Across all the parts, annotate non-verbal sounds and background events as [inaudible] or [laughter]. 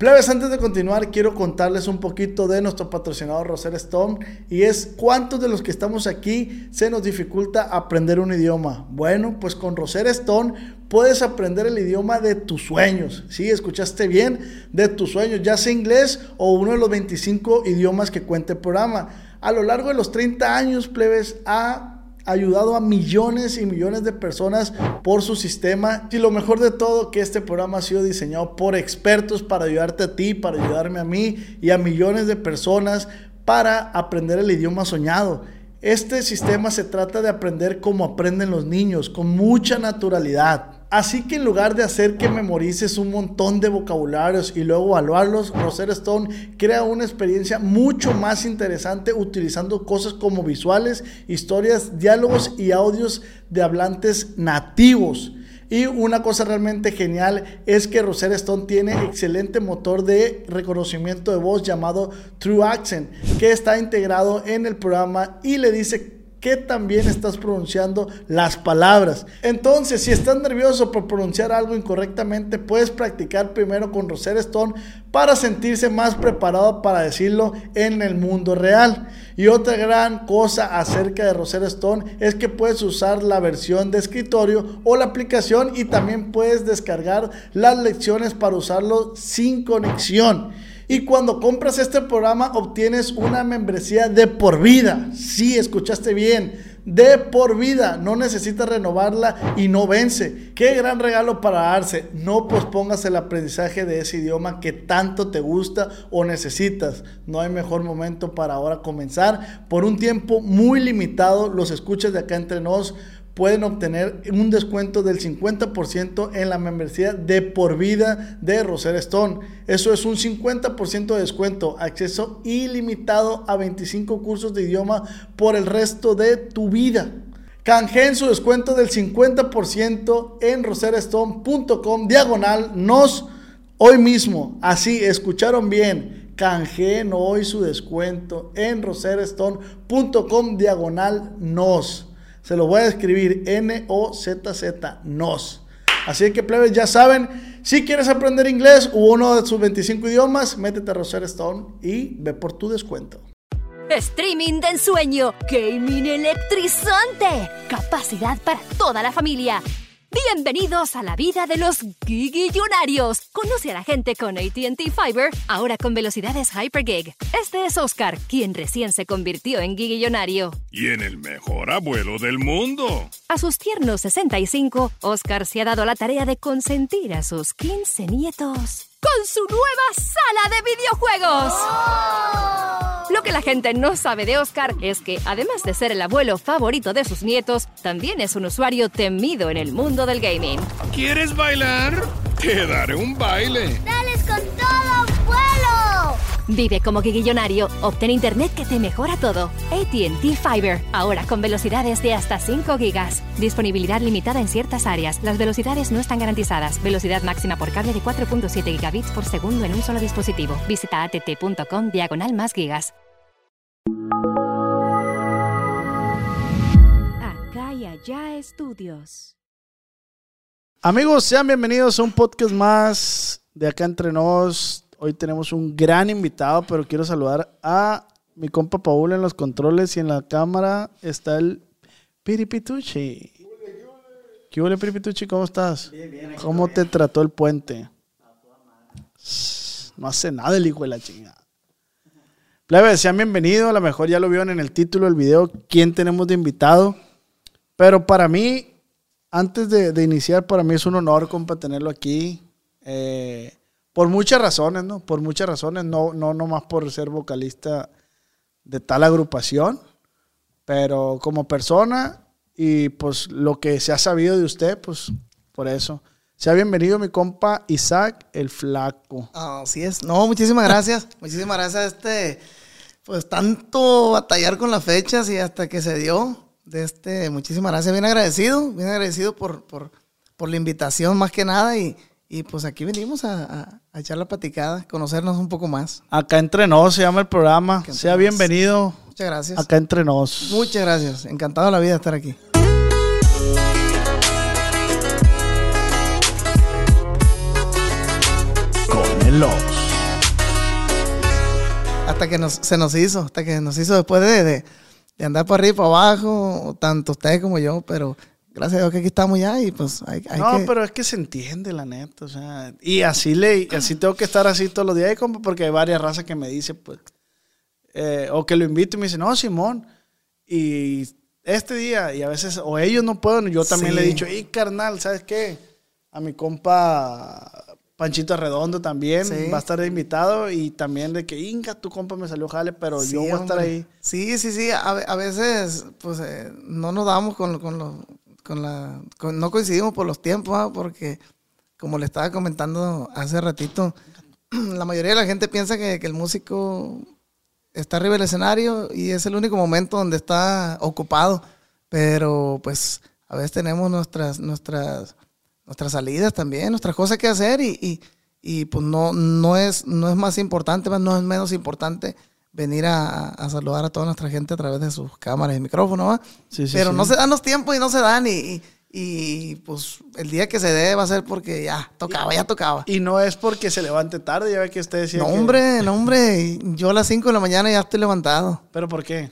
Plebes, antes de continuar, quiero contarles un poquito de nuestro patrocinador Roser Stone y es cuántos de los que estamos aquí se nos dificulta aprender un idioma. Bueno, pues con Roser Stone puedes aprender el idioma de tus sueños. Sí, escuchaste bien, de tus sueños, ya sea inglés o uno de los 25 idiomas que cuenta el programa. A lo largo de los 30 años, plebes, ha ayudado a millones y millones de personas por su sistema. Y lo mejor de todo, que este programa ha sido diseñado por expertos para ayudarte a ti, para ayudarme a mí y a millones de personas para aprender el idioma soñado. Este sistema se trata de aprender como aprenden los niños, con mucha naturalidad. Así que en lugar de hacer que memorices un montón de vocabularios y luego evaluarlos, Rosetta Stone crea una experiencia mucho más interesante utilizando cosas como visuales, historias, diálogos y audios de hablantes nativos. Y una cosa realmente genial es que Rosetta Stone tiene excelente motor de reconocimiento de voz llamado True Accent, que está integrado en el programa y le dice que también estás pronunciando las palabras. Entonces, si estás nervioso por pronunciar algo incorrectamente, puedes practicar primero con Rosetta Stone para sentirse más preparado para decirlo en el mundo real. Y otra gran cosa acerca de Rosetta Stone es que puedes usar la versión de escritorio o la aplicación y también puedes descargar las lecciones para usarlo sin conexión. Y cuando compras este programa obtienes una membresía de por vida. Sí, escuchaste bien. De por vida. No necesitas renovarla y no vence. Qué gran regalo para darse. No pospongas el aprendizaje de ese idioma que tanto te gusta o necesitas. No hay mejor momento para ahora comenzar. Por un tiempo muy limitado, los escuchas de acá entre nos pueden obtener un descuento del 50% en la membresía de por vida de Roser Stone. Eso es un 50% de descuento, acceso ilimitado a 25 cursos de idioma por el resto de tu vida. Canjeen su descuento del 50% en roserstone.com diagonal nos hoy mismo. Así, escucharon bien. Canjeen hoy su descuento en roserstone.com diagonal nos. Se lo voy a escribir N-O-Z-Z, NOS. Así que, plebes, ya saben, si quieres aprender inglés u uno de sus 25 idiomas, métete a Rosetta Stone y ve por tu descuento. Streaming de ensueño, gaming electrizante, capacidad para toda la familia. Bienvenidos a la vida de los gigillonarios. Conoce a la gente con ATT Fiber, ahora con velocidades Hypergig. Este es Oscar, quien recién se convirtió en gigillonario. Y en el mejor abuelo del mundo. A sus tiernos 65, Oscar se ha dado la tarea de consentir a sus 15 nietos con su nueva sala de videojuegos. Lo que la gente no sabe de Oscar es que, además de ser el abuelo favorito de sus nietos, también es un usuario temido en el mundo del gaming. ¿Quieres bailar? Te daré un baile. ¡Dales con todo! Vive como guillonario. Obtén internet que te mejora todo. ATT Fiber. Ahora con velocidades de hasta 5 gigas. Disponibilidad limitada en ciertas áreas. Las velocidades no están garantizadas. Velocidad máxima por cable de 4.7 gigabits por segundo en un solo dispositivo. Visita att.com diagonal más gigas. Acá y allá estudios. Amigos, sean bienvenidos a un podcast más de acá entre nos. Hoy tenemos un gran invitado, pero quiero saludar a mi compa Paul en los controles y en la cámara está el Piripituchi. ¿Qué huele, Piripituchi? ¿Cómo estás? Bien, bien. ¿Cómo te trató el puente? No hace nada el hijo de la chingada. Plebe, sean bienvenidos. A lo mejor ya lo vieron en el título del video quién tenemos de invitado. Pero para mí, antes de, de iniciar, para mí es un honor, compa, tenerlo aquí. Eh, por muchas razones, ¿no? Por muchas razones, no, no nomás por ser vocalista de tal agrupación, pero como persona y pues lo que se ha sabido de usted, pues por eso. Sea bienvenido mi compa Isaac el Flaco. Así es. No, muchísimas gracias. [laughs] muchísimas gracias a este, pues tanto batallar con las fechas y hasta que se dio. De este, muchísimas gracias. Bien agradecido, bien agradecido por, por, por la invitación más que nada y, y pues aquí venimos a, a, a, echar la platicada, conocernos un poco más. Acá entre nos se llama el programa. Sea bienvenido. Muchas gracias. Acá entre nos. Muchas gracias. Encantado de la vida de estar aquí. Con veloz. Hasta que nos, se nos hizo, hasta que nos hizo después de, de, de andar para arriba y para abajo, tanto ustedes como yo, pero gracias a Dios que aquí estamos ya y pues hay, hay no, que... pero es que se entiende, la neta. O sea, y así le, así tengo que estar así todos los días, compa, porque hay varias razas que me dicen, pues, eh, o que lo invito y me dicen, no, Simón, y este día, y a veces, o ellos no pueden, yo también Sí. le he dicho, y carnal, ¿sabes qué? A mi compa Panchito Redondo también Sí. va a estar invitado, y también de que, Inga, tu compa me salió jale, pero Sí, yo voy a estar hombre. ahí. Sí, sí, sí. A, a veces, pues, eh, no nos damos con, con, los- con la... no coincidimos por los tiempos, ¿ah? porque, como le estaba comentando hace ratito, [clears throat] la mayoría de la gente piensa que, el músico está arriba del escenario y es el único momento donde está ocupado. Pero, pues, a veces tenemos nuestras, nuestras, nuestras salidas también, nuestras cosas que hacer y, y, y, pues no, no, es, no es más importante, no es menos importante venir a, a saludar a toda nuestra gente a través de sus cámaras y micrófonos, ¿va? Sí, sí, Pero sí. no se dan los tiempos y no se dan y, y, y, pues el día que se dé va a ser porque ya tocaba, ya tocaba. Y no es porque se levante tarde, ya ve que usted decía No, que- hombre, no, hombre, yo a las 5 de la mañana ya estoy levantado. ¿Pero por qué?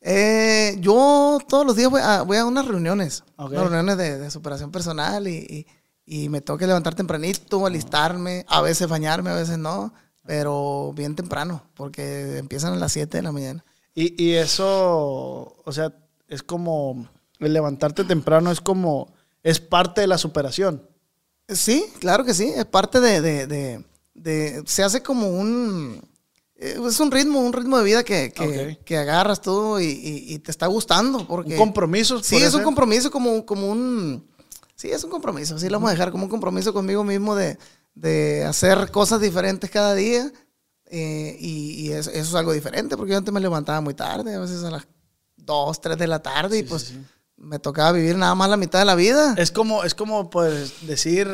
Eh, yo todos los días voy a, voy a unas reuniones, Ok. unas reuniones de, de superación personal y, y, y me tengo que levantar tempranito, alistarme, a veces bañarme, a veces no, pero bien temprano, porque empiezan a las 7 de la mañana. Y, y eso, o sea, es como el levantarte temprano es como, es parte de la superación. Sí, claro que sí, es parte de, de, de- de- se hace como un, eh, es un ritmo, un ritmo de vida que, que, Ok. que agarras tú y, y- y te está gustando, porque... Un compromiso. Sí, es un ser. compromiso como, como un... Sí, es un compromiso. Sí, lo vamos a dejar como un compromiso conmigo mismo de, de hacer cosas diferentes cada día. eh, y y eso, eso es algo diferente, porque yo antes me levantaba muy tarde, a veces a las 2, 3 de la tarde, y pues me tocaba vivir nada más la mitad de la vida. Es como, es como, pues, decir,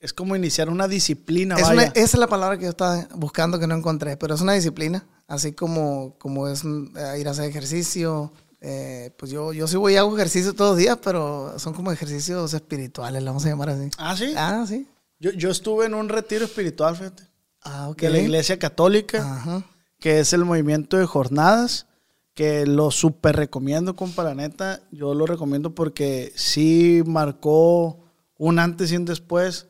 es como iniciar una disciplina, Es vaya. una- esa es la palabra que yo estaba buscando que no encontré, pero es una disciplina, así como, como es eh, ir a hacer ejercicio. eh, pues yo, yo sí voy y hago ejercicio todos los días, pero son como ejercicios espirituales, le vamos a llamar así. Ah, ¿sí? Ah, sí. Yo, yo estuve en un retiro espiritual, fíjate, Ah, ok. de la iglesia católica, Ajá. que es el movimiento de jornadas, que lo súper recomiendo, compa, la neta. Yo lo recomiendo porque sí marcó un antes y un después.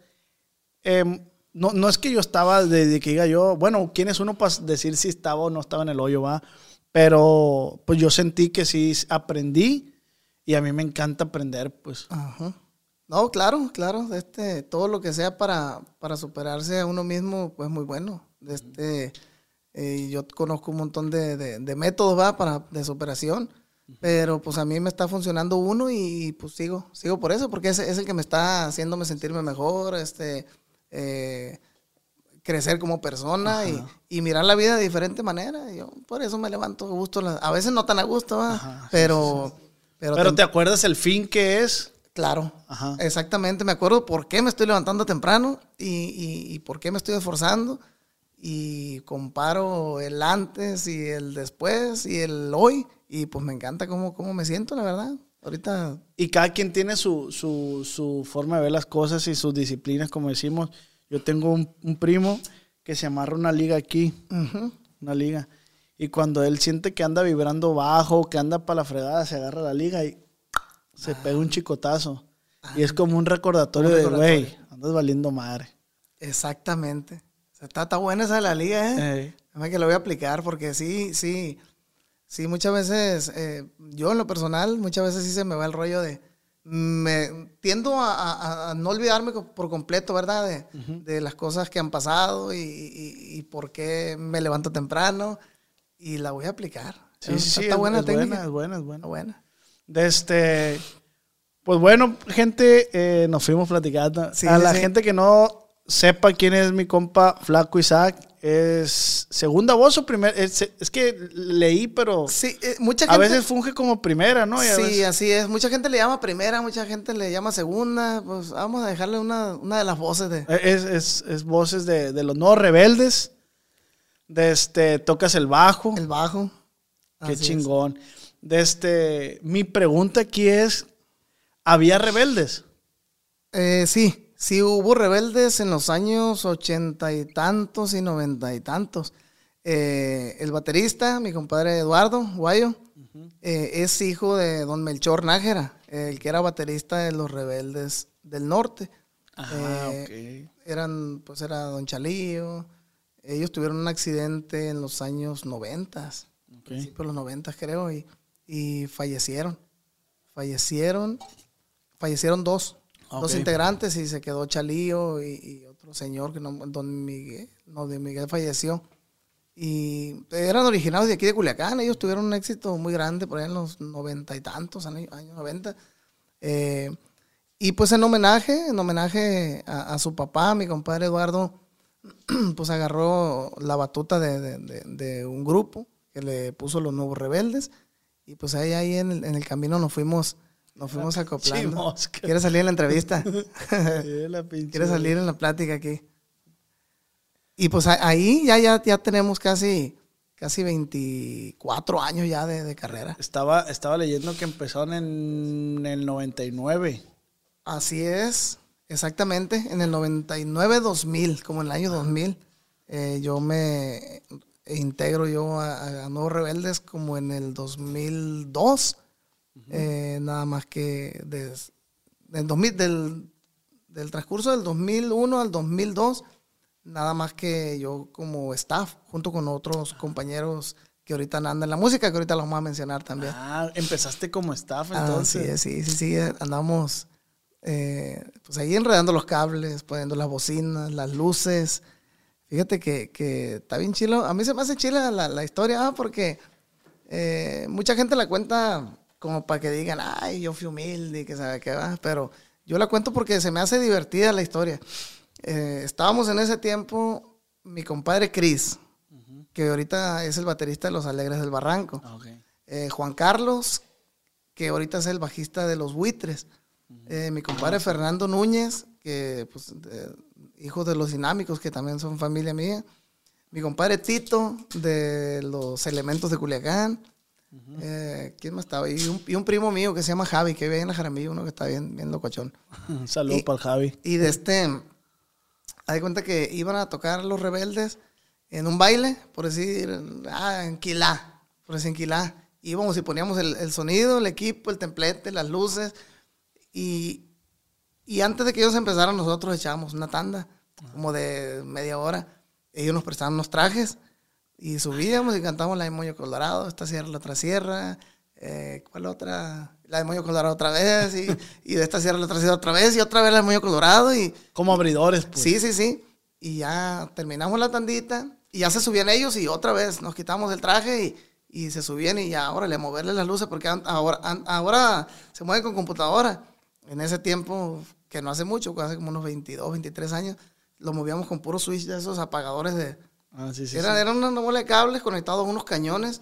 Em, no, no es que yo estaba de, de que diga yo, bueno, ¿quién es uno para decir si estaba o no estaba en el hoyo, va? Pero pues yo sentí que sí aprendí y a mí me encanta aprender, pues. Ajá. No, claro, claro. Este, todo lo que sea para, para superarse a uno mismo, pues muy bueno. Este, eh, yo conozco un montón de, de- de métodos ¿va? Para, de superación, pero pues a mí me está funcionando uno y pues sigo, sigo por eso, porque es, es el que me está haciéndome sentirme mejor, este, eh, crecer como persona y, y mirar la vida de diferente manera. Yo por eso me levanto a gusto, a veces no tan a gusto, ¿va? pero, pero, Pero tem- te acuerdas el fin que es. Claro, Ajá. exactamente. Me acuerdo por qué me estoy levantando temprano y, y- y por qué me estoy esforzando. Y comparo el antes y el después y el hoy. Y pues me encanta cómo, cómo me siento, la verdad. Ahorita, Y cada quien tiene su, su, su forma de ver las cosas y sus disciplinas, como decimos. Yo tengo un, un primo que se amarra una liga aquí, una liga. Y cuando él siente que anda vibrando bajo, que anda para la fregada, se agarra la liga y se pega un chicotazo. Y es como un recordatorio Un de, güey, andas valiendo madre. exactamente. O sea, está, está buena esa de la liga, ¿eh? Ey. Déjame que lo voy a aplicar porque sí, sí, sí, muchas veces, eh, yo en lo personal, muchas veces sí se me va el rollo de, me tiendo a, a- a no olvidarme por completo, ¿verdad? De, de las cosas que han pasado y, y- y por qué me levanto temprano y la voy a aplicar. Sí, sí, está, sí, está es- buena es técnica. buena, es buena, es buena. Está buena. De este, pues bueno, gente, eh, nos fuimos platicando. Sí, a sí, la sí. gente que no sepa quién es mi compa Flaco Isaac, es segunda voz o primera. Es, es que leí, pero Sí, eh, mucha a gente... veces funge como primera, ¿no? Y a Sí, veces- así es. Mucha gente le llama primera, mucha gente le llama segunda. Pues vamos a dejarle una, una de las voces de... es, es- es voces de, de los nuevos rebeldes. De este, tocas el bajo. El bajo. Qué Así es. De este, mi pregunta aquí es, ¿había rebeldes? Eh, sí, sí hubo rebeldes en los años ochenta y tantos y noventa y tantos. Eh, el baterista, mi compadre Eduardo Guayo, eh, es hijo de don Melchor Nájera, el que era baterista de los rebeldes del norte. Ah, Eh, Eran, pues era Don Chalío. Ellos tuvieron un accidente en los años noventas, de los noventas creo, y, y fallecieron. Fallecieron, fallecieron dos, dos integrantes y se quedó Chalío y, y otro señor que no, Don Miguel, no, Don Miguel falleció. Y eran originarios de aquí de Culiacán, ellos tuvieron un éxito muy grande por ahí en los noventa y tantos, años, años 90. Eh, y pues en homenaje, en homenaje a, a su papá, mi compadre Eduardo, [clears throat] pues agarró la batuta de, de- de- de un grupo que le puso los nuevos rebeldes. Y pues ahí, ahí en, el, en el camino nos fuimos, nos fuimos acoplando. ¿Quieres salir en la entrevista? [laughs] ¿Quieres salir en la plática aquí? Y pues ahí ya, ya, ya tenemos casi, casi 24 años ya de, de carrera. Estaba, estaba leyendo que empezaron en el 99. Así es, exactamente. En el 99-2000, como en el año 2000, eh, yo me integro yo a, a Nuevos Rebeldes como en el 2002. eh, nada más que des- del, 2000, del, del transcurso del 2001 al 2002, nada más que yo como staff, junto con otros compañeros que ahorita andan en la música, que ahorita los vamos a mencionar también. Ah, empezaste como staff Ah, entonces. sí, sí, sí, sí, andamos eh, pues ahí enredando los cables, poniendo las bocinas, las luces. Fíjate que, que está bien chilo. A mí se me hace chila la, la historia ah, porque eh, mucha gente la cuenta como para que digan, ay, yo fui humilde y que sabe qué va, pero yo la cuento porque se me hace divertida la historia. Eh, estábamos en ese tiempo, mi compadre Chris, que ahorita es el baterista de Los Alegres del Barranco. Ah. Eh, Juan Carlos, que ahorita es el bajista de Los Buitres. Eh, mi compadre Fernando Núñez, que pues, de- hijo de los dinámicos, que también son familia mía. Mi compadre Tito, de los elementos de Culiacán. Eh, ¿Quién más estaba? Y un, y un primo mío que se llama Javi, que vive en la Jaramillo, uno que está bien, bien locochón. [laughs] Un saludo para el Javi. Y de este, hay cuenta que iban a tocar los rebeldes en un baile, por decir, ah, en Quilá, por decir en Quilá. Íbamos y poníamos el, el sonido, el equipo, el templete, las luces. Y, y antes de que ellos empezaran, nosotros echábamos una tanda, como de media hora. Ellos nos prestaban unos trajes y subíamos y cantábamos la de Moño Colorado, esta sierra, la otra sierra, eh, ¿cuál otra? La de Moño Colorado otra vez, y, y de esta sierra la otra sierra otra vez, y otra vez la de Moño Colorado, y Como abridores, pues. sí, sí, sí. Y ya terminamos la tandita, y ya se subían ellos, y otra vez nos quitamos el traje, y, y se subían, y ya, órale, a moverle las luces, porque ahora, ahora se mueven con computadora. En ese tiempo, que no hace mucho, hace como unos 22, 23 años, lo movíamos con puro switch de esos apagadores de, Ah, sí, sí. era, sí. era una bola de cables conectados a unos cañones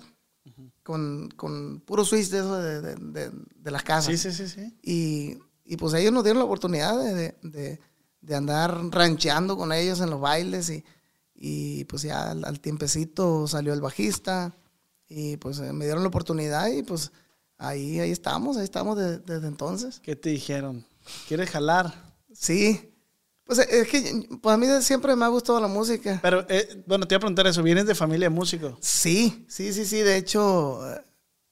con, con puro switch de eso de, de- de- de las casas. Sí, sí, sí, sí. Y, y pues ellos nos dieron la oportunidad de, de- de- de andar rancheando con ellos en los bailes y, y pues ya al, al tiempecito salió el bajista y pues eh, me dieron la oportunidad y pues ahí, ahí estamos, ahí estamos de- desde entonces. ¿Qué te dijeron? ¿Quieres jalar? Sí, pues eh, es que pues a mí siempre me ha gustado la música. Pero, eh, bueno, te iba a preguntar eso. ¿Vienes de familia de músicos? Sí, sí, sí, sí. De hecho,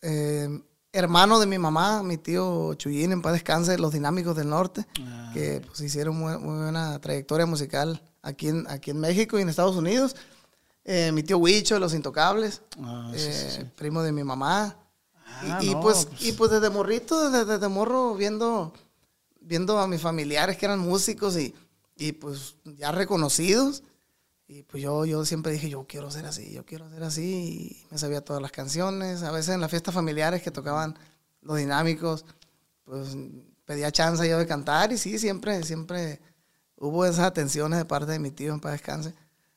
eh, hermano de mi mamá, mi tío Chuyín, en paz descanse, los Dinámicos del Norte, Ah. que pues hicieron muy, muy buena trayectoria musical aquí en, aquí en México y en Estados Unidos. Eh, mi tío Huicho de Los Intocables, Ah, sí, sí, sí. primo de mi mamá. Ah, y, y no, pues, pues. y pues desde morrito, desde, desde morro, viendo, viendo a mis familiares que eran músicos y, y pues ya reconocidos. Y pues yo, yo siempre dije, yo quiero ser así, yo quiero ser así. Y me sabía todas las canciones. A veces en las fiestas familiares que tocaban los dinámicos, pues pedía chance yo de cantar. Y sí, siempre, siempre hubo esas atenciones de parte de mi tío en paz descanse.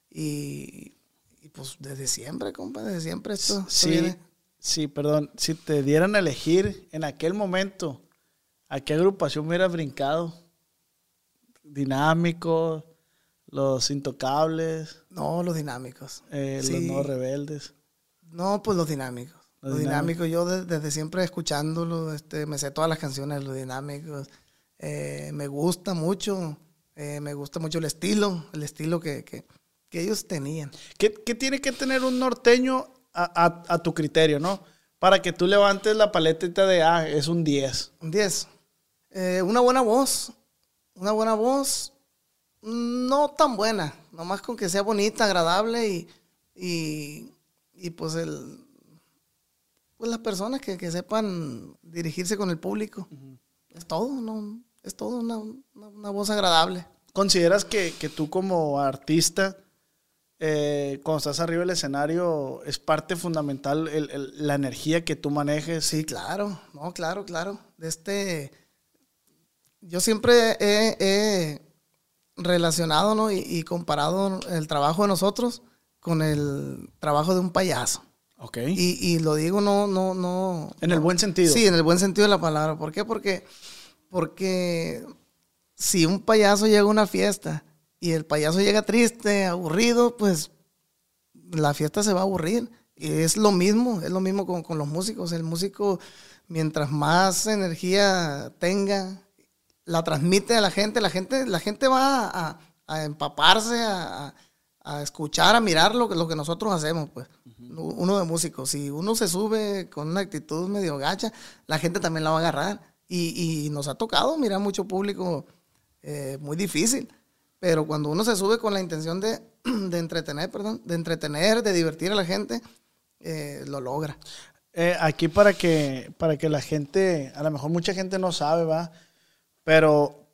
Y, y pues desde siempre, compa, desde siempre esto, esto Sí, viene. sí, perdón. Si te dieran a elegir en aquel momento, ¿a qué agrupación hubieras brincado? Dinámico, Los Intocables, No, los dinámicos. eh, Los Sí. Nuevos Rebeldes. No, pues los dinámicos. Los Los, dinámicos, yo de- desde siempre escuchándolo, este, me sé todas las canciones de los dinámicos. Eh, me gusta mucho Eh, me gusta mucho el estilo, el estilo que, que, que ellos tenían. ¿Qué, ¿Qué, tiene que tener un norteño a, a, a, tu criterio, no? Para que tú levantes la paletita de, ah, es un 10. Un 10. Eh, una buena voz, una buena voz, no tan buena, nomás con que sea bonita, agradable y, y, y pues el pues las personas que, que, sepan dirigirse con el público. Uh -huh. Es todo, ¿no? Es todo una, una, una voz agradable. ¿Consideras que, que tú como artista, eh, cuando estás arriba del escenario, es parte fundamental el, el, la energía que tú manejes? Sí, claro, no, claro, claro. De este, yo siempre he, he relacionado ¿no? y, y comparado el trabajo de nosotros con el trabajo de un payaso. Okay. Y, y, lo digo no, no, no. En el buen sentido. Sí, en el buen sentido de la palabra. ¿Por qué? Porque, porque si un payaso llega a una fiesta y el payaso llega triste, aburrido, pues la fiesta se va a aburrir. Y es lo mismo, es lo mismo con, con los músicos. El músico, mientras más energía tenga, la transmite a la gente, la gente, la gente va a, a empaparse, a, a, escuchar, a mirar lo, lo que nosotros hacemos, pues. Uh -huh. Uno de músicos. Si uno se sube con una actitud medio gacha, la gente también la va a agarrar. Y, y nos ha tocado mirar mucho público eh, muy difícil. Pero cuando uno se sube con la intención de, [clears throat] de entretener, perdón, de entretener, de divertir a la gente, eh, lo logra. Eh, aquí para que, para que la gente, a lo mejor mucha gente no sabe, va, pero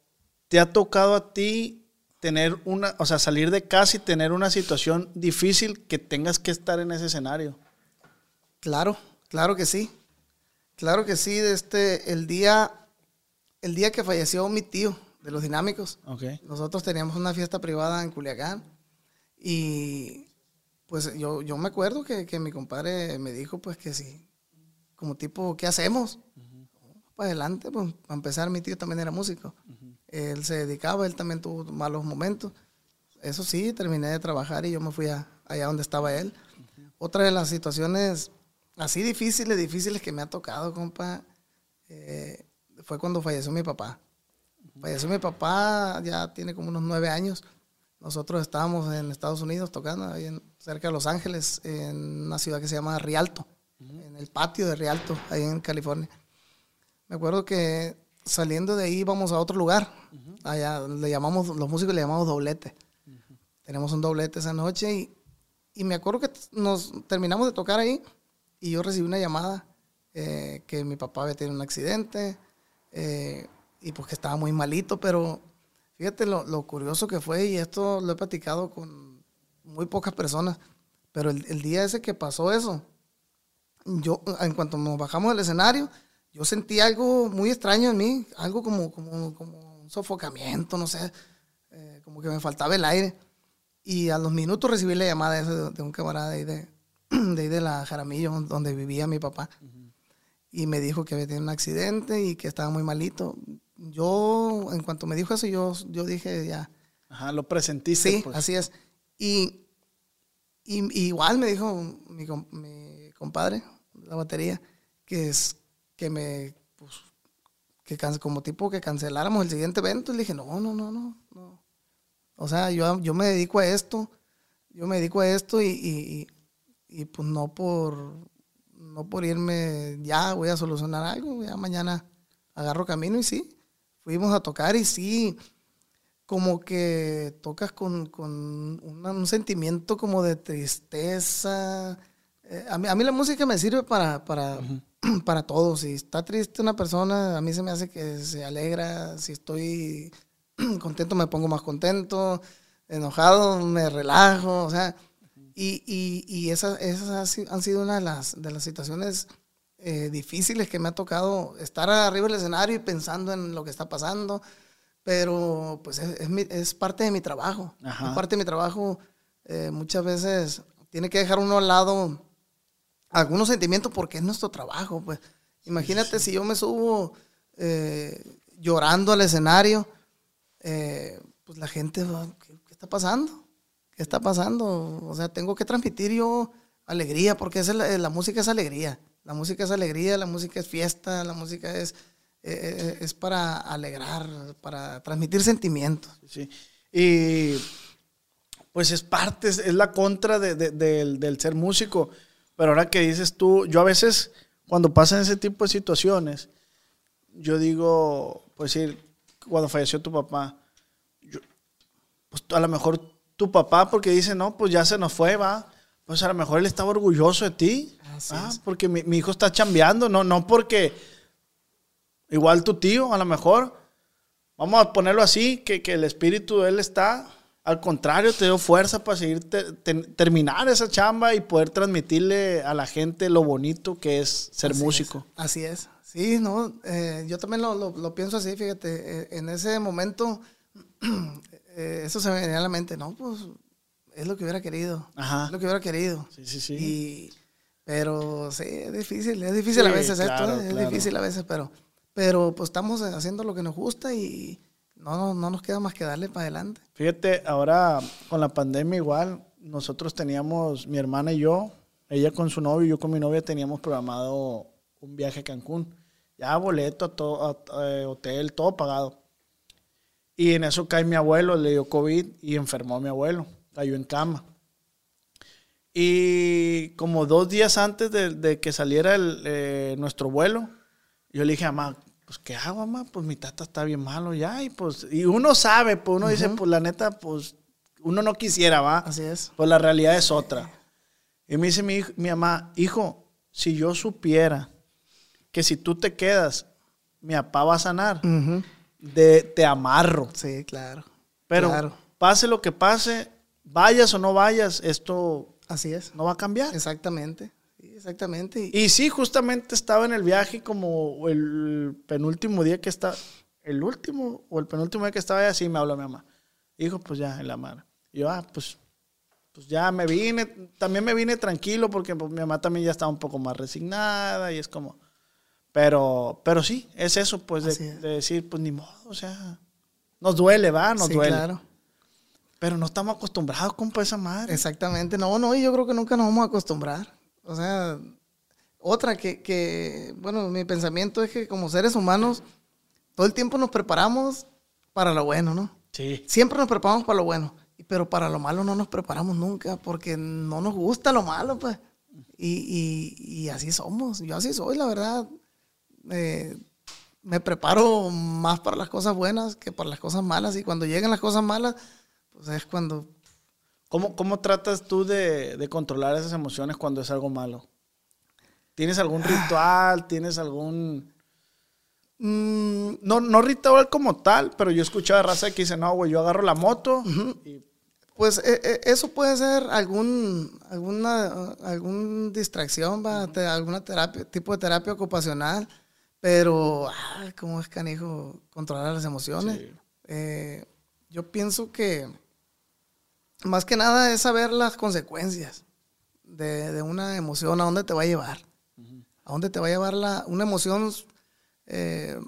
te ha tocado a ti tener una, o sea, salir de casa y tener una situación difícil que tengas que estar en ese escenario. Claro, claro que sí. Claro que sí, este, el día, el día que falleció mi tío de los dinámicos, okay. nosotros teníamos una fiesta privada en Culiacán y pues yo, yo me acuerdo que, que mi compadre me dijo pues que sí, como tipo, ¿qué hacemos? Para adelante, pues para empezar mi tío también era músico. Uh -huh. Él se dedicaba, él también tuvo malos momentos. Eso sí, terminé de trabajar y yo me fui a, allá donde estaba él. Uh -huh. Otra de las situaciones así difíciles, difíciles que me ha tocado, compa, eh, fue cuando falleció mi papá. Falleció mi papá, ya tiene como unos nueve años. Nosotros estábamos en Estados Unidos tocando, ahí en, cerca de Los Ángeles, en una ciudad que se llama Rialto, en el patio de Rialto, ahí en California. Me acuerdo que saliendo de ahí íbamos a otro lugar. Allá le llamamos, los músicos le llamamos doblete. Tenemos un doblete esa noche y, y me acuerdo que nos terminamos de tocar ahí y yo recibí una llamada eh, que mi papá había tenido un accidente eh, y pues que estaba muy malito, pero fíjate lo, lo, curioso que fue y esto lo he platicado con muy pocas personas, pero el, el, día ese que pasó eso, yo en cuanto nos bajamos del escenario, yo sentí algo muy extraño en mí, algo como, como, como un sofocamiento, no sé, eh, como que me faltaba el aire. Y a los minutos recibí la llamada de, de un camarada de ahí de, [clears throat] de, de la Jaramillo, donde vivía mi papá. Uh -huh. Y me dijo que había tenido un accidente y que estaba muy malito. Yo, en cuanto me dijo eso, yo, yo dije ya. Ajá, lo presentiste. Sí, pues. así es. Y, y, y, igual me dijo mi, mi, compadre, la batería, que es que me, pues, que como tipo que canceláramos el siguiente evento. Y le dije, no, no, no, no, no. O sea, yo, yo me dedico a esto, yo me dedico a esto y, y y pues no por, no por irme, ya voy a solucionar algo, ya mañana agarro camino y sí, fuimos a tocar y sí, como que tocas con, con un, un, sentimiento como de tristeza. Eh, a, mí, a, mí, la música me sirve para, para, uh [clears throat] -huh. para todo. Si está triste una persona, a mí se me hace que se alegra. Si estoy [clears throat] contento, me pongo más contento. Enojado, me relajo. O sea, y, y, y esas, esas, han sido una de las, de las situaciones eh, difíciles que me ha tocado estar arriba del escenario y pensando en lo que está pasando, pero pues es, es, mi, es parte de mi trabajo. Es parte de mi trabajo. Eh, muchas veces tiene que dejar uno al lado algunos sentimientos porque es nuestro trabajo. Pues imagínate sí. si yo me subo eh, llorando al escenario, eh, pues la gente, ¿qué, ¿qué está pasando? ¿qué está pasando? O sea, tengo que transmitir yo alegría, porque es la, la, música es alegría. La música es alegría, la música es fiesta, la música es, eh, es para alegrar, para transmitir sentimientos. Sí. Y pues es parte, es, la contra de- de- del, del ser músico. Pero ahora que dices tú, yo a veces, cuando pasan ese tipo de situaciones, yo digo, pues sí, cuando falleció tu papá, yo- pues a lo mejor tu papá, porque dice, no, pues ya se nos fue, va. Pues a lo mejor él estaba orgulloso de ti. Ah. Porque mi, mi hijo está chambeando, no, no porque igual tu tío, a lo mejor, vamos a ponerlo así, que, que el espíritu de él está, al contrario, te dio fuerza para seguir, te- te- terminar esa chamba y poder transmitirle a la gente lo bonito que es ser Así músico. es, así es. Sí, no, eh, yo también lo, lo- lo pienso así, fíjate, eh, en ese momento [clears throat] eh, eso se me venía a la mente, no, pues es lo que hubiera querido, Ajá. es lo que hubiera querido. Sí, sí, sí. Y, pero sí, es difícil, es difícil a veces claro, esto, es difícil a veces, pero, pero pues estamos haciendo lo que nos gusta y no, no, no nos queda más que darle para adelante. Fíjate, ahora con la pandemia igual, nosotros teníamos, mi hermana y yo, ella con su novio y yo con mi novia teníamos programado un viaje a Cancún. Ya boleto, todo, eh, hotel, todo pagado. Y en eso cae mi abuelo, le dio COVID y enfermó a mi abuelo, cayó en cama. Y como dos días antes de, que saliera eh, nuestro vuelo, yo le dije a mamá, pues ¿qué hago, mamá? Pues mi tata está bien malo ya. Y pues, y uno sabe, pues uno dice, pues la neta, pues uno no quisiera, va. Así es. Pues la realidad es otra. Y me dice mi, hijo- mi mamá, hijo, si yo supiera que si tú te quedas, mi papá va a sanar, de, te amarro. Sí, claro. Pero Claro. pase lo que pase, vayas o no vayas, esto Así es. no va a cambiar. Exactamente. Sí, exactamente. Y, sí, justamente estaba en el viaje como el penúltimo día que estaba, el último o el penúltimo día que estaba así me habló mi mamá. Hijo, pues ya, en la mar. Y yo, ah, pues, pues ya me vine, también me vine tranquilo porque pues, mi mamá también ya estaba un poco más resignada y es como, pero, pero sí, es eso, pues, de, es. de decir, pues ni modo, o sea, nos duele, va, nos sí, duele. claro. Pero no estamos acostumbrados, compa, esa madre. Exactamente. No, no, y yo creo que nunca nos vamos a acostumbrar. O sea, otra que, que, bueno, mi pensamiento es que como seres humanos, todo el tiempo nos preparamos para lo bueno, ¿no? Sí. Siempre nos preparamos para lo bueno, pero para lo malo no nos preparamos nunca, porque no nos gusta lo malo, pues. Y, y- y así somos. Yo así soy, la verdad. Eh, me preparo más para las cosas buenas que para las cosas malas, y cuando llegan las cosas malas, pues es cuando ¿Cómo, cómo tratas tú de, de controlar esas emociones cuando es algo malo? ¿Tienes algún ritual? ¿Tienes algún... Mm, no, no ritual como tal, pero yo de raza que dice, no, güey, yo agarro la moto y Pues eh, eh, eso puede ser algún, alguna, algún distracción, ¿va? Te- alguna terapia, tipo de terapia ocupacional, pero ah, ¿cómo es canijo controlar las emociones? Sí. Eh, yo pienso que más que nada es saber las consecuencias de, de una emoción, a dónde te va a llevar, a dónde te va a llevar la, una emoción. eh,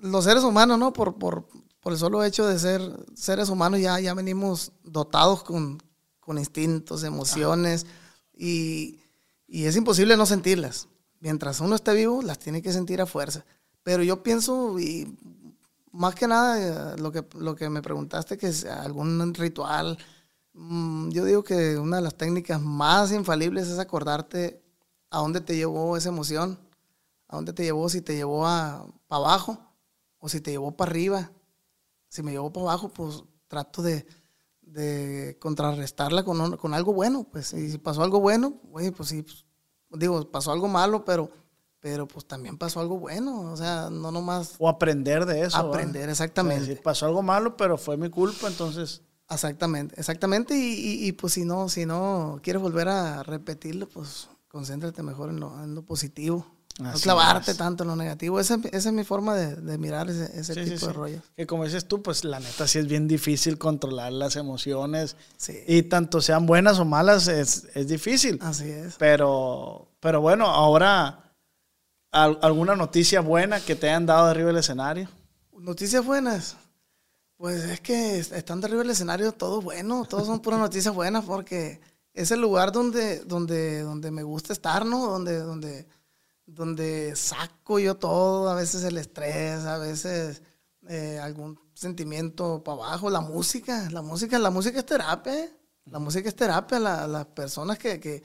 los seres humanos, ¿no? Por, por, por el solo hecho de ser seres humanos ya, ya venimos dotados con, con instintos, emociones y, y es imposible no sentirlas. Mientras uno esté vivo, las tiene que sentir a fuerza. Pero yo pienso, y más que nada, eh, lo que, lo que me preguntaste, que es algún ritual, yo digo que una de las técnicas más infalibles es acordarte a dónde te llevó esa emoción, a dónde te llevó, si te llevó para abajo o si te llevó para arriba. Si me llevó para abajo, pues trato de, de contrarrestarla con, un- con algo bueno. Pues y si pasó algo bueno, güey, pues sí, pues, digo, pasó algo malo, pero, pero pues también pasó algo bueno. O sea, no nomás o aprender de eso. aprender, exactamente. decir, pasó algo malo, pero fue mi culpa, entonces... Exactamente, exactamente. Y, y- y, pues si no, si no quieres volver a repetirlo, pues concéntrate mejor en lo, en lo positivo. no clavarte es. tanto en lo negativo. Esa, esa es mi forma de, de mirar ese, ese Sí, tipo sí, de rollos. Que como dices tú, pues la neta sí es bien difícil controlar las emociones. Sí. Y tanto sean buenas o malas, es, es difícil. Así es. Pero, pero bueno, ahora, al- ¿alguna noticia buena que te hayan dado arriba del escenario? Noticias buenas. Pues es que est- estando arriba del escenario todo bueno, todos son puras noticias buenas porque es el lugar donde, donde, donde me gusta estar, ¿no? Donde, donde, donde saco yo todo, a veces el estrés, a veces eh, algún sentimiento para abajo, la música, la música, la música es terapia, ¿eh? la música es terapia, la- las personas que, que,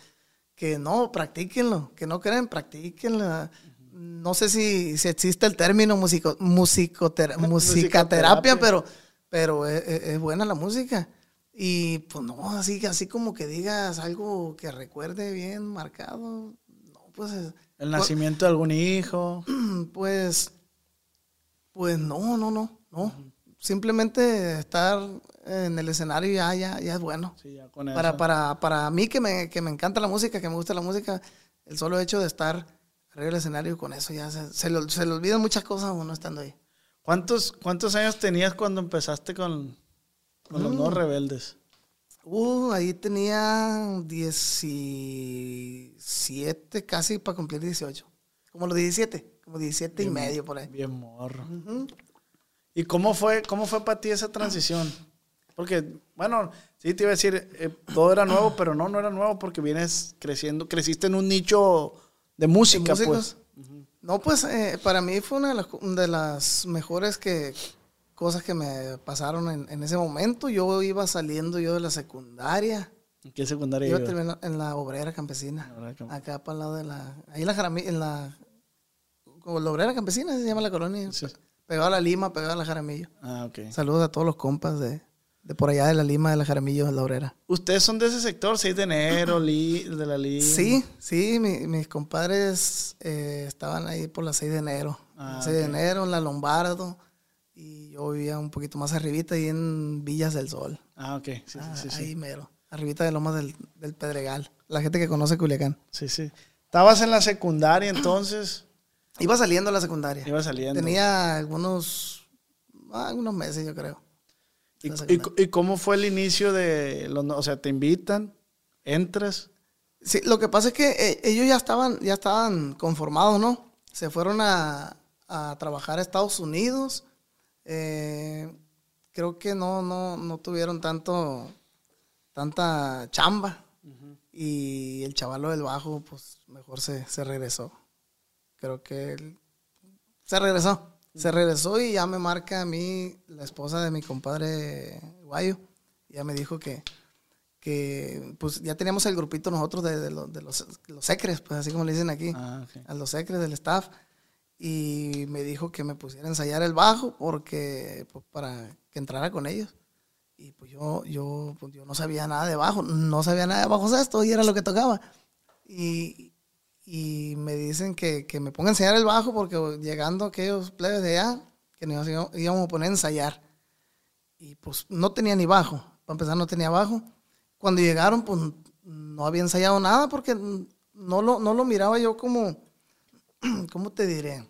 que no, practíquenlo, que no creen, practíquenlo. No sé si, si existe el término musico, [laughs] musicotera- musicaterapia, pero, pero es, es- es buena la música. Y pues no, así, así como que digas algo que recuerde bien marcado, no, pues... es- El nacimiento de algún hijo. [clears throat] pues, pues no, no, no, no. Simplemente estar en el escenario ya, ya, ya es bueno. Sí, ya con Para, eso. para, para mí que me, que me encanta la música, que me gusta la música, el solo hecho de estar arriba del escenario con eso ya se, se le, se le olvidan muchas cosas a uno estando ahí. ¿Cuántos, ¿Cuántos años tenías cuando empezaste con, con los Mm. nuevos rebeldes? Uh, ahí tenía 17, casi para cumplir 18. Como los 17, como 17 y medio por ahí. Bien morro. ¿Y cómo fue, cómo fue para ti esa transición? Porque, bueno, sí te iba a decir, eh, todo era nuevo, pero no, no era nuevo porque vienes creciendo, creciste en un nicho de música, ¿De pues. No, pues eh, para mí fue una de las, de las mejores que, cosas que me pasaron en, en ese momento. Yo iba saliendo yo de la secundaria. ¿En qué secundaria Iba a ibas? terminar en la obrera campesina. La Obrera Camp- Acá para el lado de la... Ahí en la Jaramillo, en la... Como la obrera campesina se llama la colonia. Sí. Pegado a la Lima, pegado a la Jaramillo. Ah, ok. Saludos a todos los compas de, de por allá de la Lima, de la Jaramillo, de la obrera. ¿Ustedes son de ese sector? 6 de enero, li- de la Lima. Sí, sí, mi- mis compadres eh, estaban ahí por la 6 de enero. Ah, 6 de enero, en la Lombardo. Y yo vivía un poquito más arribita, ahí en Villas del Sol. Ah, ok. Sí, Ah, sí, sí. Ahí mero. Arribita de Lomas del, del Pedregal. La gente que conoce Culiacán. Sí, sí. Estabas en la secundaria entonces. Iba saliendo a la secundaria. Iba saliendo. Tenía algunos, ah, algunos meses, yo creo. ¿Y, cómo fue el inicio de los, no- o sea, te invitan, entras? Sí, lo que pasa es que eh, ellos ya estaban, ya estaban conformados, ¿no? Se fueron a, a trabajar a Estados Unidos. Eh, creo que no, no, no tuvieron tanto, tanta chamba. Y el chavalo del bajo, pues mejor se, se regresó. Creo que él se regresó. Se regresó y ya me marca a mí la esposa de mi compadre Guayo. Ya me dijo que, que pues ya teníamos el grupito nosotros de, de los, de los, los secres, pues así como le dicen aquí, Ah, ok. a los secres del staff. Y me dijo que me pusiera a ensayar el bajo porque pues, para que entrara con ellos. Y pues yo, yo, pues, yo no sabía nada de bajo, no sabía nada de bajo sexto y era lo que tocaba. Y, y me dicen que, que me ponga a enseñar el bajo porque llegando aquellos plebes de allá, que nos íbamos- a poner a ensayar. Y pues no tenía ni bajo, para empezar no tenía bajo. Cuando llegaron, pues no había ensayado nada porque no lo, no lo miraba yo como, [clears throat] ¿cómo te diré?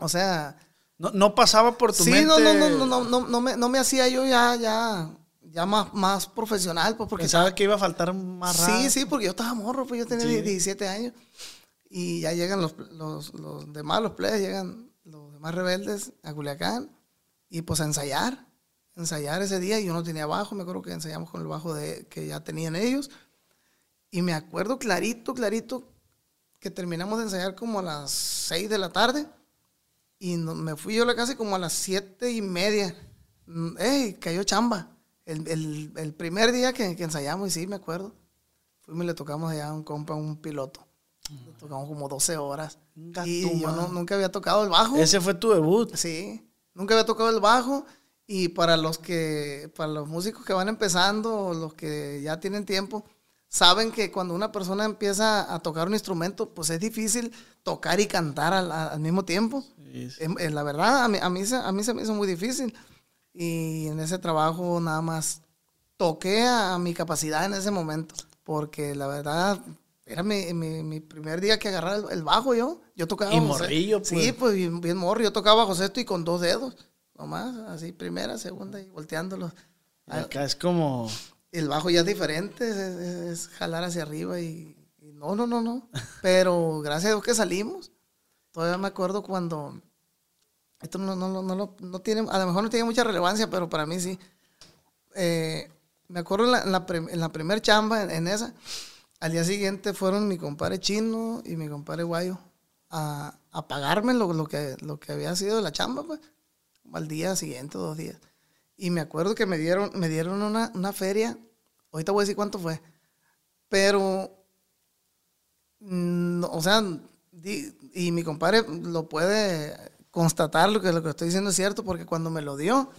O sea, No, no pasaba por tu sí, mente. no, no, no, no, no, no, no me, no me hacía yo ya, ya, ya más, más profesional, pues porque Pensaba que iba a faltar más Sí, sí, porque yo estaba morro, pues yo tenía Sí. 17 años. Y ya llegan los, los, los demás, los players, llegan los demás rebeldes a Culiacán. Y pues a ensayar, ensayar ese día. Y yo no tenía bajo, me acuerdo que ensayamos con el bajo de, que ya tenían ellos. Y me acuerdo clarito, clarito, que terminamos de ensayar como a las 6 de la tarde. Y no- me fui yo a la casa como a las siete y media. Mm, ¡Ey! Cayó chamba. El, el- el primer día que, que ensayamos, y sí, me acuerdo. Fuimos y le tocamos allá a un compa, un piloto. Le tocamos como 12 horas. Y yo no- nunca había tocado el bajo. Ese fue tu debut. Sí, nunca había tocado el bajo. Y para los que, para los músicos que van empezando, o los que ya tienen tiempo, saben que cuando una persona empieza a tocar un instrumento, pues es difícil tocar y cantar al, al mismo tiempo. Sí, sí. En- en la verdad, a mí, a, mí se, a mí se me hizo muy difícil. Y en ese trabajo nada más toqué a, a mi capacidad en ese momento. Porque la verdad, era mi, mi- mi primer día que agarraba el, el bajo yo. Yo tocaba Y morrillo, pues. Sí, pues bien, bien morro. Yo tocaba bajo sexto y con dos dedos. Nomás, así, primera, segunda y volteándolos. Acá es como. El bajo ya es diferente, es, es- es jalar hacia arriba y, y no, no, no, no. [laughs] Pero gracias a Dios que salimos. Todavía me acuerdo cuando, esto no, no, no, no, tiene, a lo mejor no tiene mucha relevancia, pero para mí sí. Eh, me acuerdo en la, en la, prim- en la primer chamba, en, esa, al día siguiente fueron mi compadre chino y mi compadre guayo a, pagarme lo, lo que, lo que había sido la chamba, pues, al día siguiente, dos días. Y me acuerdo que me dieron, me dieron una, una feria, ahorita voy a decir cuánto fue, pero, mm, o sea, y mi compadre lo puede constatar, lo que, lo que estoy diciendo es cierto, porque cuando me lo dio,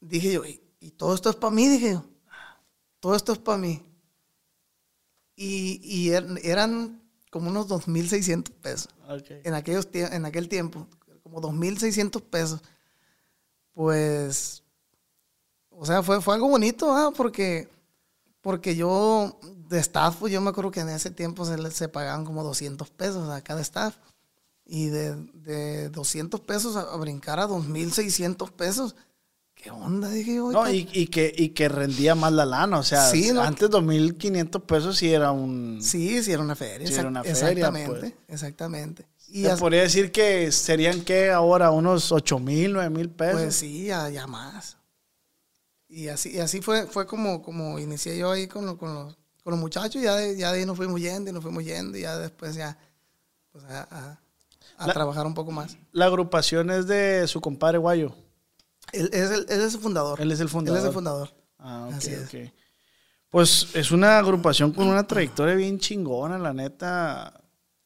dije yo, y, y todo esto es para mí, dije yo, todo esto es para mí. Y, y er- eran como unos 2.600 pesos Ok. en, aquellos en aquel tiempo, como 2.600 pesos. Pues, o sea, fue, fue algo bonito, ¿ah? porque, porque yo de staff, pues, yo me acuerdo que en ese tiempo se, se pagaban como 200 pesos a cada staff. Y de, de 200 pesos a, a brincar a 2.600 pesos, ¿qué onda? Dije yo. No, y, y que, y que rendía más la lana, o sea, Sí, ¿no? antes 2.500 pesos sí era un... Sí, sí, era una feria. Sí, era una feria, Exactamente, pues. exactamente. Y as- podría decir que serían que ahora unos 8.000, 9.000 pesos. Pues sí, ya, ya más. Y así, y así fue, fue como, como inicié yo ahí con, lo- con, los, con los muchachos, ya de, ya de ahí nos fuimos yendo y nos fuimos yendo y ya después ya pues a, a- a La- trabajar un poco más. La agrupación es de su compadre Guayo. Él, es el, él es el fundador. Él es el fundador. Él es el fundador. Ah, ok, Así es. ok. Pues es una agrupación con una trayectoria bien chingona, la neta.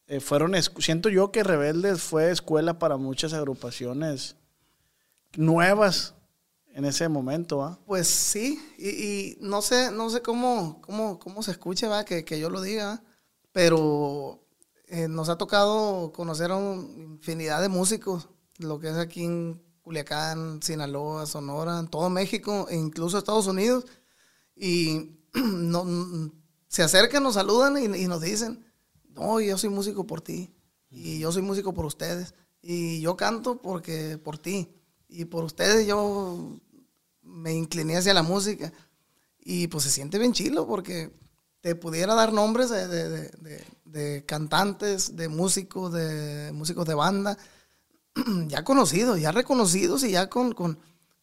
Eh, fueron, siento yo que Rebeldes fue escuela para muchas agrupaciones nuevas en ese momento, ¿ah? Pues sí, y, y no sé, no sé cómo, cómo, cómo se escuche, va, que, que yo lo diga, ¿va? pero eh, nos ha tocado conocer a infinidad de músicos, lo que es aquí en Culiacán, Sinaloa, Sonora, en todo México, e incluso Estados Unidos, y [clears throat] no, n- se acercan, nos saludan y, y nos dicen, no, yo soy músico por ti, y yo soy músico por ustedes, y yo canto porque por ti, y por ustedes yo me incliné hacia la música. Y pues se siente bien chilo porque te pudiera dar nombres de, de- de- de- cantantes, de músicos, de músicos de banda, [clears throat] ya conocidos, ya reconocidos y ya con, con,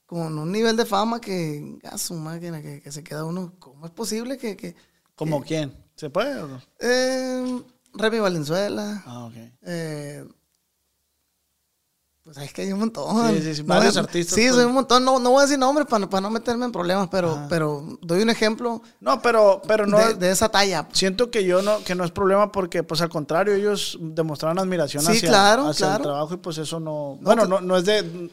con un nivel de fama que, a su máquina, que, que se queda uno, ¿cómo es posible que... que ¿Como quién? ¿Se puede o no? eh, Remy Valenzuela, Ah, ok. eh, pues es que hay un montón. Sí, sí, sí, varios artistas, Sí, pues. soy un montón. No, no voy a decir nombres para, para no meterme en problemas, pero, Ajá. pero doy un ejemplo No, pero, pero no. de, de esa talla. Siento que yo no, que no es problema porque, pues al contrario, ellos demostraron admiración Sí, hacia, claro, hacia el trabajo y pues eso no. bueno, que- no, no es de.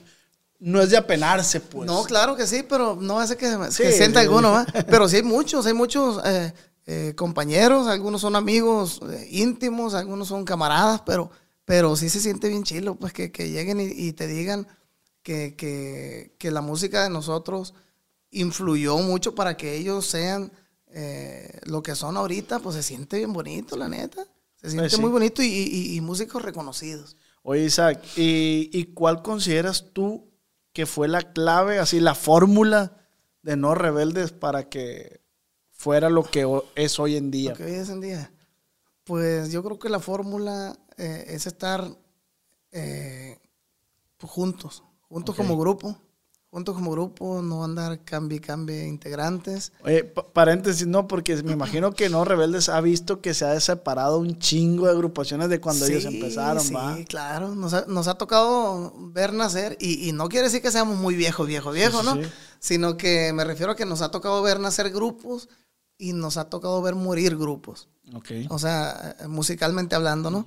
No es de apenarse, pues. No, claro que sí, pero no hace que, Sí, que sienta sí. alguno, ¿va? Pero sí hay muchos, hay muchos eh, eh, compañeros, algunos son amigos eh, íntimos, algunos son camaradas, pero, pero sí se siente bien chilo, pues que, que lleguen y, y te digan que, que, que la música de nosotros influyó mucho para que ellos sean eh, lo que son ahorita, pues se siente bien bonito, la neta. Se siente sí. muy bonito y, y- y músicos reconocidos. Oye, Isaac, ¿y, y cuál consideras tú que fue la clave, así la fórmula de no rebeldes para que fuera lo que es hoy en día? Lo que hoy es en día. Pues yo creo que la fórmula eh, es estar eh, pues, juntos, juntos como grupo, juntos como grupo, no andar cambie, cambie integrantes. Oye, pa- paréntesis, no, porque me imagino que no rebeldes ha visto que se ha separado un chingo de agrupaciones de cuando ellos Sí, empezaron, sí, ¿va? claro, nos ha, nos ha tocado ver nacer y, y no quiere decir que seamos muy viejos, viejos, viejos, sí, ¿no? sí. Sino que me refiero a que nos ha tocado ver nacer grupos y nos ha tocado ver morir grupos. Ok. O sea, musicalmente hablando, ¿no?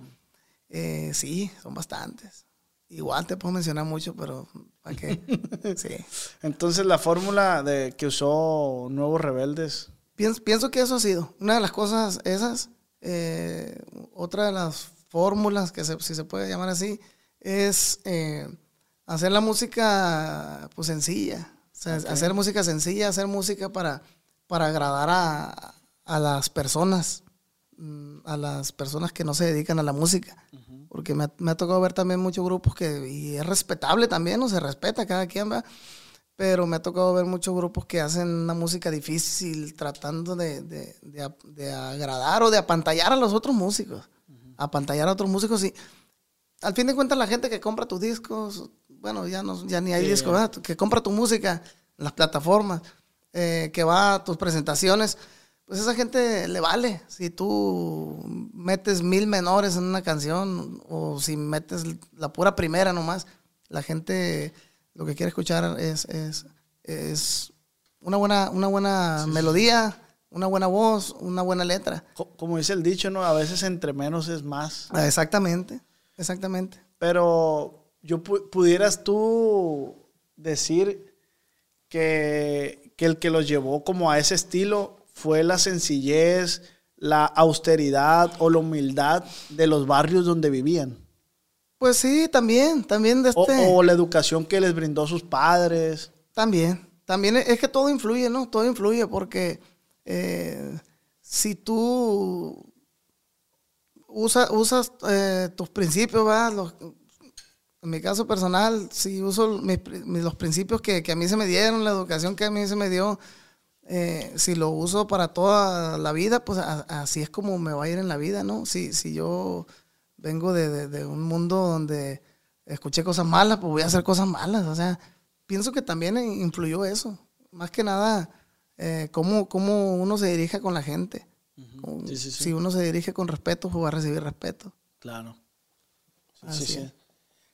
Eh, sí, son bastantes. Igual te puedo mencionar mucho, pero ¿para qué? [laughs] Sí. Entonces la fórmula de que usó Nuevos Rebeldes. Pienso, pienso que eso ha sido una de las cosas esas. eh, otra de las fórmulas, que se- si se puede llamar así, es eh, hacer la música pues sencilla. O sea, hacer música sencilla, hacer música para, para agradar a, a las personas, a las personas que no se dedican a la música. Porque me ha, me ha tocado ver también muchos grupos que, y es respetable también, no se respeta cada quien, va pero me ha tocado ver muchos grupos que hacen una música difícil tratando de, de- de agradar o de apantallar a los otros músicos. Apantallar a otros músicos y al fin de cuentas la gente que compra tus discos, bueno, ya, no, ya ni hay discos, que compra tu música en las plataformas, eh, que va a tus presentaciones, pues esa gente le vale. Si tú metes mil menores en una canción o si metes la pura primera nomás, la gente lo que quiere escuchar es, es, es una buena, una buena melodía, una buena voz, una buena letra. Co- Como dice el dicho, ¿no? A veces entre menos es más. Ah, Exactamente, exactamente. Pero yo pu- pudieras tú decir que, que el que los llevó como a ese estilo fue la sencillez, la austeridad o la humildad de los barrios donde vivían. Pues sí, también, también de O, este... o la educación que les brindó sus padres. También, también es que todo influye, ¿no? Todo influye porque eh, si tú usa- usas eh, tus principios, ¿verdad? Los- en mi caso personal, si uso mis- los principios que, que a mí se me dieron, la educación que a mí se me dio, eh, si lo uso para toda la vida, pues a- así es como me va a ir en la vida, ¿no? Si, si yo vengo de, de- de un mundo donde escuché cosas malas, pues voy a hacer cosas malas. O sea, pienso que también influyó eso. Más que nada, eh, cómo, cómo uno se dirige con la gente. Como- Sí, sí, sí. Si uno se dirige con respeto, pues va a recibir respeto. Claro. Sí, Así sí.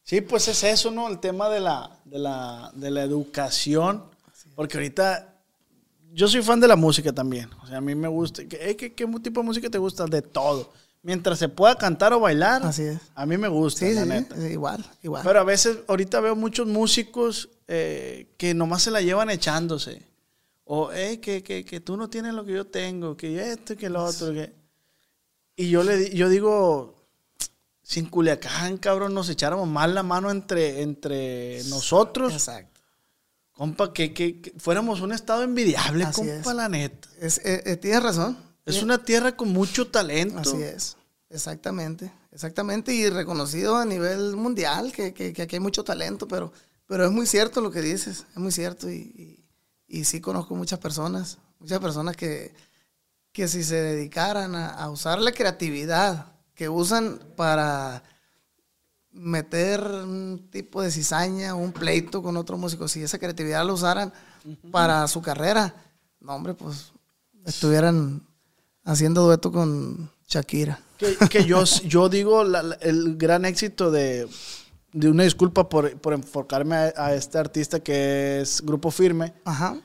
Sí, pues es eso, ¿no? El tema de la, de la, de la educación. Porque ahorita yo soy fan de la música también. O sea, a mí me gusta. ¿Qué, eh, qué, qué tipo de música te gusta? De todo. Mientras se pueda cantar o bailar, Así es. a mí me gusta, Sí, la sí, neta. sí, igual, igual. Pero a veces, ahorita veo muchos músicos eh, que nomás se la llevan echándose. O, eh, que, que, que tú no tienes lo que yo tengo, que esto y que lo otro. que- Y yo, le, yo digo, si en Culiacán, cabrón, nos echáramos más la mano entre, entre nosotros, Exacto. Compa, que, que- que fuéramos un estado envidiable, Así compa, es. la neta. Es, eh, eh, tienes razón. Es una tierra con mucho talento. Así es, exactamente, exactamente, y reconocido a nivel mundial, que, que- que aquí hay mucho talento, pero, pero es muy cierto lo que dices, es muy cierto, y, y- y sí conozco muchas personas, muchas personas que, que si se dedicaran a, a usar la creatividad que usan para meter un tipo de cizaña, un pleito con otro músico, si esa creatividad la usaran para su carrera, no hombre, pues estuvieran haciendo dueto con Shakira. Que, que yo, yo digo la- la- el gran éxito de, de una disculpa por, por enfocarme a, a este artista que es Grupo Firme. Ajá.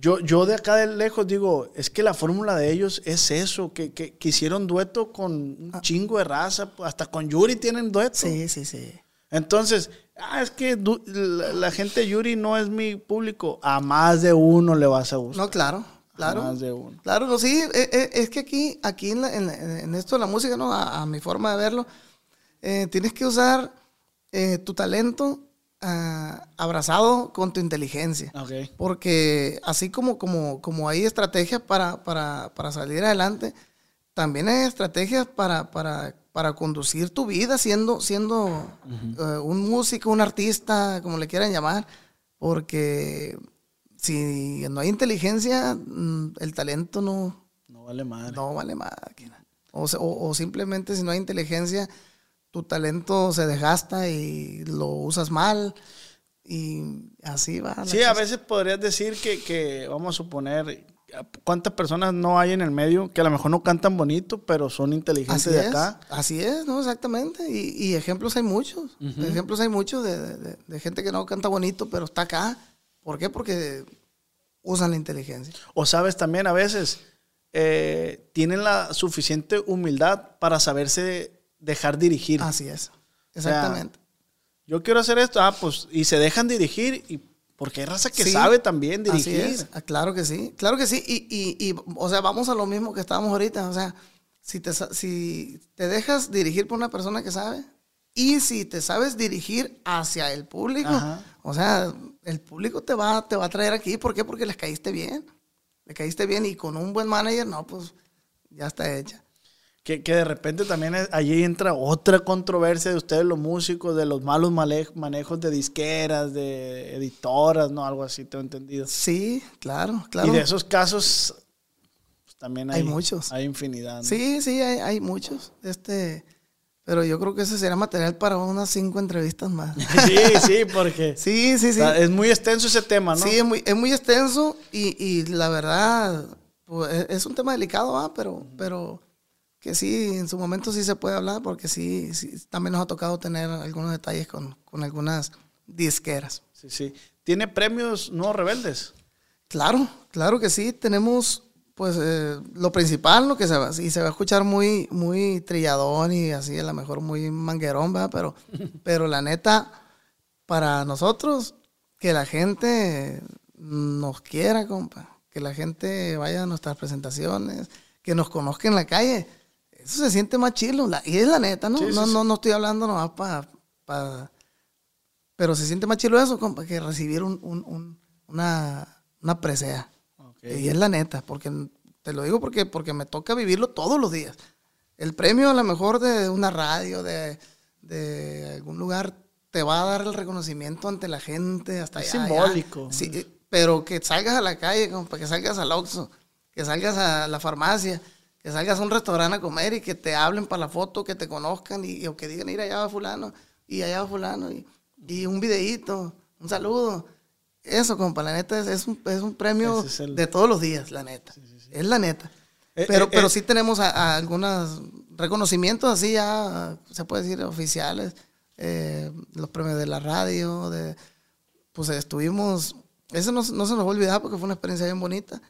Yo, yo de acá de lejos digo, es que la fórmula de ellos es eso, que, que, que hicieron dueto con un chingo de raza, hasta con Yuri tienen dueto. Sí, sí, sí. Entonces, ah, es que la, la gente Yuri no es mi público. A más de uno le vas a gustar. No, claro, claro. Más de uno. Claro, no, sí, eh, eh, es que aquí, aquí en, la- en- en esto de la música, ¿no? A, a mi forma de verlo, eh, tienes que usar eh, tu talento ah, abrazado con tu inteligencia. Porque así como, como, como hay estrategias para, para, para salir adelante, también hay estrategias para, para, para conducir tu vida siendo, siendo eh, un músico, un artista, como le quieran llamar. Porque si no hay inteligencia, mm, el talento no, No vale madre. no vale. O, se- o- o simplemente si no hay inteligencia, tu talento se desgasta y lo usas mal. Y así va. Sí, a veces podrías decir que, que, vamos a suponer, cuántas personas no hay en el medio que a lo mejor no cantan bonito, pero son inteligentes Así de es, acá. así es, ¿no? Exactamente. Y, y ejemplos hay muchos. Ejemplos hay muchos de, de- de- de gente que no canta bonito, pero está acá. ¿Por qué? Porque usan la inteligencia. O sabes también a veces, eh, tienen la suficiente humildad para saberse dejar dirigir. Así es. sea, Exactamente. Yo quiero hacer esto, ah, pues, y se dejan dirigir, y porque hay raza que Sí, sabe también Así dirigir. es. Ah, Claro que sí. Claro que sí. Y, y, y, o sea, vamos a lo mismo que estábamos ahorita. O sea, si te, si te dejas dirigir por una persona que sabe y si te sabes dirigir hacia el público, Ajá. o sea, el público te va, te va a traer aquí. ¿Por qué? Porque les caíste bien. Le caíste bien y con un buen manager, no, pues ya está hecha. Que, que de repente también es- allí entra otra controversia de ustedes los músicos, de los malos manejos de disqueras, de editoras, ¿no? Algo así, tengo entendido. Sí, claro, claro. Y de esos casos pues, también hay, Hay muchos. Hay infinidad. ¿no? Sí, sí, hay, hay muchos. Este, pero yo creo que ese será material para unas cinco entrevistas más. [laughs] sí, sí, porque [laughs] Sí, sí, sí. es muy extenso ese tema, ¿no? Sí, es muy, es muy extenso y, y la verdad, pues, e- es un tema delicado, ¿va? Pero, pero que sí, en su momento sí se puede hablar porque sí, sí también nos ha tocado tener algunos detalles con, con algunas disqueras. Sí, sí. ¿Tiene premios no rebeldes? Claro, claro que sí. Tenemos, pues, eh, lo principal, lo que se va, y se va a escuchar muy, muy trilladón y así, a lo mejor muy manguerón, ¿verdad? Pero, [laughs] pero la neta, para nosotros, que la gente nos quiera, compa. Que la gente vaya a nuestras presentaciones, que nos conozca en la calle. Eso se siente más chilo. la- y es la neta, ¿no? Sí, no, sí. no, no estoy hablando nomás para... pero se siente más chilo eso, compa, que recibir un, un- un- una, una presea. Y es la neta, porque te lo digo porque, porque me toca vivirlo todos los días. El premio a lo mejor de una radio, de, de algún lugar, te va a dar el reconocimiento ante la gente, hasta Es allá, simbólico. allá. Sí, pero que salgas a la calle, compa, que salgas al Oxxo, que salgas a la farmacia, que salgas a un restaurante a comer y que te hablen para la foto, que te conozcan y, o que digan, ir allá va fulano, y allá va fulano, y, y un videíto, un saludo. Eso, compa, la neta es, es un, es un premio Ese es el- de todos los días, la neta. Es la neta. Eh, pero eh, pero eh. sí tenemos a, a algunos reconocimientos así ya, se puede decir, oficiales. eh, los premios de la radio, de, pues estuvimos, eso no, no se nos va a olvidar porque fue una experiencia bien bonita.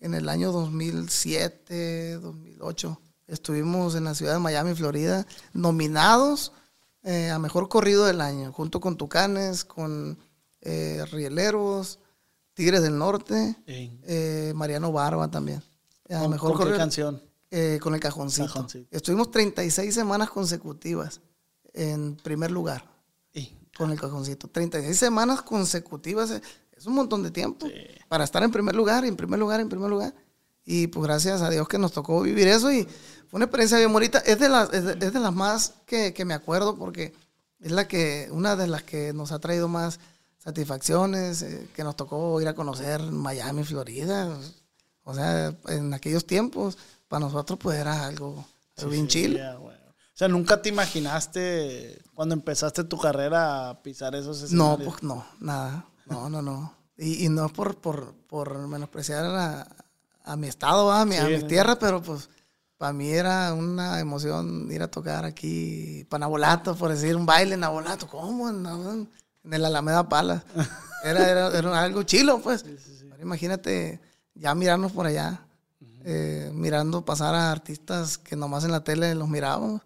En el año 2007, 2008, estuvimos en la ciudad de Miami, Florida, nominados eh, a Mejor Corrido del Año, junto con Tucanes, con eh, Rieleros, Tigres del Norte, eh, Mariano Barba también. A ¿Con- Mejor con qué Corrido- canción? eh, con el cajoncito. Cajoncito. Estuvimos 36 semanas consecutivas en primer lugar Ey. con el cajoncito. 36 semanas consecutivas es un montón de tiempo para estar en primer lugar, en primer lugar, en primer lugar. Y pues gracias a Dios que nos tocó vivir eso y fue una experiencia bien bonita. Es de las, es de, es de las más que, que me acuerdo porque es la que, una de las que nos ha traído más satisfacciones, eh, que nos tocó ir a conocer Miami, Florida. O sea, en aquellos tiempos, para nosotros pues era algo, bien bueno. O sea, ¿nunca te imaginaste cuando empezaste tu carrera a pisar esos No, escenarios? pues no, nada. No, no, no. Y, y no es por, por, por menospreciar a, a mi estado, a mi, a Sí, mi no. tierra, pero pues para mí era una emoción ir a tocar aquí para Nabolato, por decir un baile en Nabolato. ¿Cómo? En, el Alameda Pala. [laughs] Era, era, era algo chilo, pues. Ahora imagínate ya mirarnos por allá, eh, mirando pasar a artistas que nomás en la tele los mirábamos.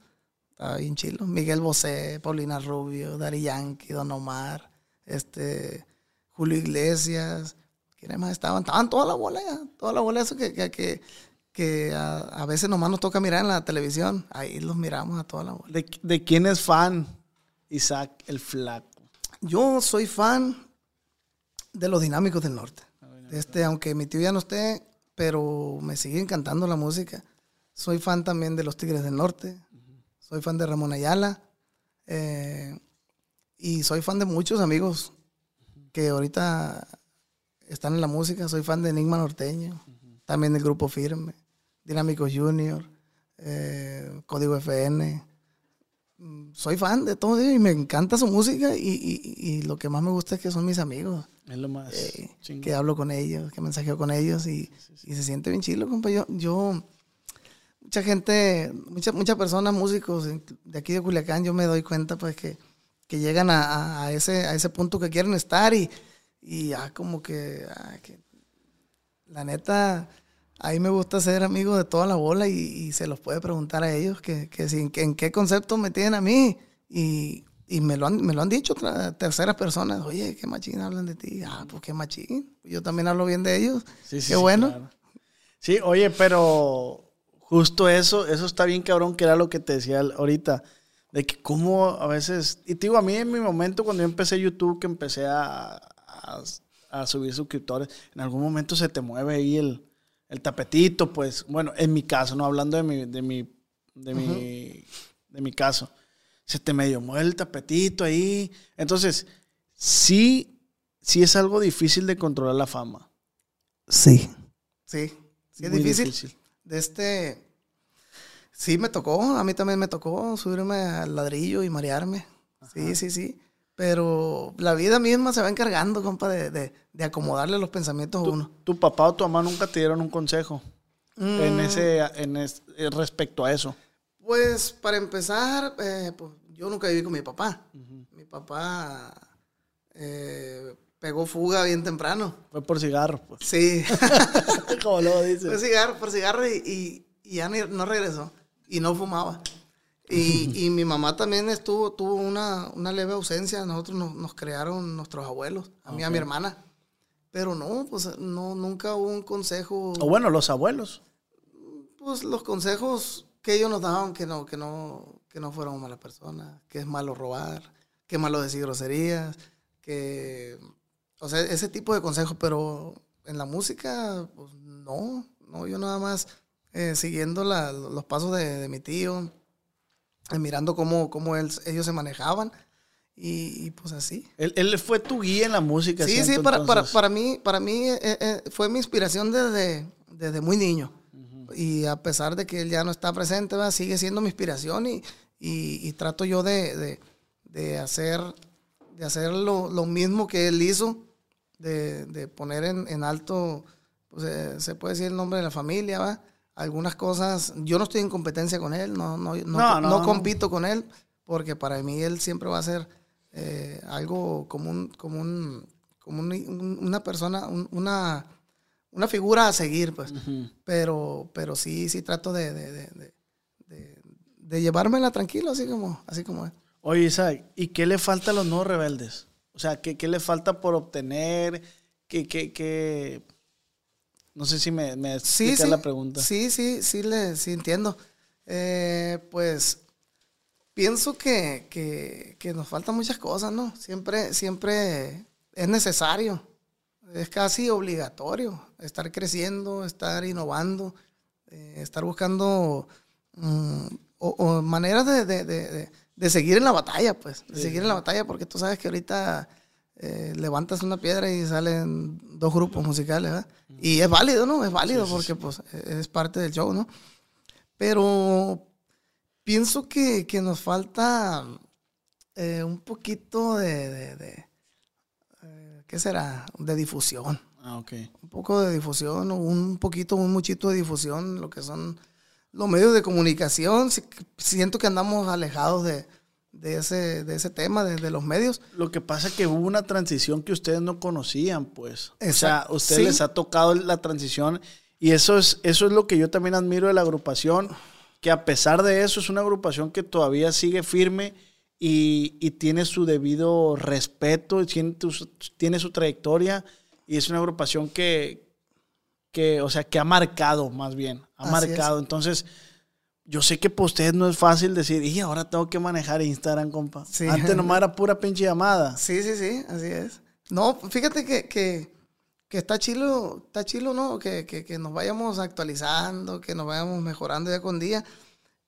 Estaba bien chilo. Miguel Bosé, Paulina Rubio, Dari Yankee, Don Omar, este, Julio Iglesias. ¿Quiénes más estaban? Estaban toda la bola ya. Toda la bola eso que, que, que, que a, a veces nomás nos toca mirar en la televisión. Ahí los miramos a toda la bola. ¿De, de quién es fan Isaac el Flaco? Yo soy fan de los dinámicos del norte. Este, aunque mi tío ya no esté, pero me sigue encantando la música. Soy fan también de los Tigres del Norte. Soy fan de Ramón Ayala. eh, y soy fan de muchos amigos que ahorita están en la música. Soy fan de Enigma Norteño. También del Grupo Firme. Dinámicos Junior. eh, Código FN soy fan de todo ello y me encanta su música y, y- y lo que más me gusta es que son mis amigos, Es lo más eh, que hablo con ellos, que mensajeo con ellos y, y se siente bien chilo, compa. Yo, yo mucha gente, muchas muchas personas, músicos de aquí de Culiacán, yo me doy cuenta pues que, que llegan a, ese, a ese punto que quieren estar y, y ya como que, ah, que la neta, a mí me gusta ser amigo de toda la bola y, y se los puede preguntar a ellos que, que, si- que en qué concepto me tienen a mí. Y, y me, lo han, me lo han dicho terceras personas. Oye, qué machín hablan de ti. Ah, pues qué machín. Yo también hablo bien de ellos. Sí, sí, qué sí, bueno. claro. Sí, oye, pero justo eso, eso está bien cabrón, que era lo que te decía ahorita, de que cómo a veces, y te digo, a mí en mi momento cuando yo empecé YouTube, que empecé a, a, a subir suscriptores, en algún momento se te mueve ahí el, el tapetito, pues, bueno, en mi caso, no hablando de mi, de mi, de mi, de mi caso, se te medio mueve el tapetito ahí, entonces, sí, sí es algo difícil de controlar la fama. Sí. Sí. Sí, es Muy difícil. De este. Sí, me tocó. A mí también me tocó subirme al ladrillo y marearme. Sí, sí, sí. Pero la vida misma se va encargando, compa, de, de- de acomodarle los pensamientos a uno. ¿Tu papá o tu mamá nunca te dieron un consejo? en Mm. ese, en es- eh, respecto a eso. Pues para empezar, eh, pues, yo nunca viví con mi papá. Mi papá eh, pegó fuga bien temprano. Fue por cigarro, pues. Sí, [laughs] Como luego fue dice. cigarro, por cigarro y, y- y ya no regresó. Y no fumaba. Y, [laughs] y mi mamá también estuvo, tuvo una, una leve ausencia. Nosotros nos, nos crearon nuestros abuelos, a mí y a mi hermana. Pero no, pues no, nunca hubo un consejo. O bueno, los abuelos. Pues los consejos que ellos nos daban, que no, que no, que no fuéramos malas personas, que es malo robar, que es malo decir groserías, que, o sea, ese tipo de consejos, pero en la música, pues no, no, yo nada más eh, siguiendo la- los pasos de, de mi tío, eh, mirando cómo, cómo él- ellos se manejaban y, y, pues así. Él, él fue tu guía en la música. Sí, sí, siento, para, para, mí, para mí eh, fue mi inspiración desde, desde muy niño. Y a pesar de que él ya no está presente, ¿verdad? sigue siendo mi inspiración y, y- y trato yo de, de- de hacer, de hacer lo, lo mismo que él hizo, de, de poner en, en alto, pues, se puede decir el nombre de la familia, ¿va? Algunas cosas, yo no estoy en competencia con él, no, no, no, No, no, no no. compito con él, porque para mí él siempre va a ser eh, algo como un, como un, como un- un- una persona, un- una, una figura a seguir, pues. Pero, pero sí, sí trato de, de, de, de- llevármela tranquilo, así como, así como es. Oye, Isaac, ¿y qué le falta a los nuevos rebeldes? O sea, ¿qué, qué le falta por obtener? ¿Qué, qué, qué? No sé si me, me Sí, sí. la pregunta. Sí, sí, sí, le, sí entiendo. Eh, pues pienso que, que, que nos faltan muchas cosas, ¿no? Siempre, siempre es necesario, es casi obligatorio estar creciendo, estar innovando, eh, estar buscando mm, o, o maneras de, de- de- de- de seguir en la batalla, pues, de seguir en la batalla, porque tú sabes que ahorita eh, levantas una piedra y salen dos grupos musicales, ¿verdad? Y es válido, ¿no? Es válido porque pues es parte del show, ¿no? Pero pienso que, que nos falta eh, un poquito de, de- de, eh, ¿qué será? De difusión. Ah, ok. Un poco de difusión, o un poquito, un muchito de difusión, lo que son los medios de comunicación. Si- Siento que andamos alejados de, de ese, de ese tema, de, de los medios. Lo que pasa es que hubo una transición que ustedes no conocían, pues. O sea, Exacto. a ustedes Sí. les ha tocado la transición y eso es, eso es lo que yo también admiro de la agrupación, que a pesar de eso es una agrupación que todavía sigue firme y, y tiene su debido respeto, y tiene, tiene su trayectoria y es una agrupación que, que, o sea, que ha marcado más bien, ha Así marcado. Entonces, yo sé que para ustedes no es fácil decir, y ahora tengo que manejar Instagram, compa. Sí. Antes nomás era pura pinche llamada. Sí, sí, sí, así es. No, fíjate que, que, que está chilo, está chilo, ¿no? Que, que, que nos vayamos actualizando, que nos vayamos mejorando día con día.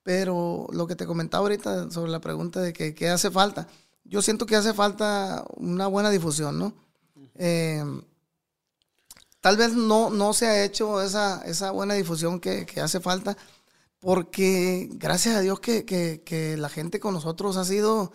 Pero lo que te comentaba ahorita sobre la pregunta de que qué hace falta, yo siento que hace falta una buena difusión, ¿no? Eh, tal vez no, no se ha hecho esa, esa buena difusión que, que hace falta, porque gracias a Dios que, que- que la gente con nosotros ha sido,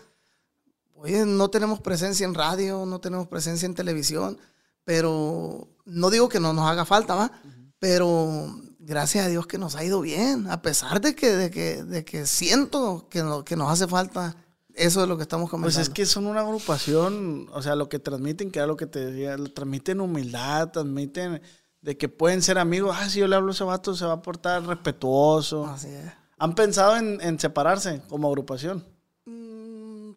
oye, no tenemos presencia en radio, no tenemos presencia en televisión, pero no digo que no nos haga falta, ¿va? Pero gracias a Dios que nos ha ido bien, a pesar de que, de que, de que siento que, no- que nos hace falta eso de lo que estamos Pues comentando. es que son una agrupación, o sea, lo que transmiten, que era lo que te decía, transmiten humildad, transmiten de que pueden ser amigos. Ah, si yo le hablo a ese vato, se va a portar respetuoso. Así es. ¿Han pensado en, en separarse como agrupación? Mm,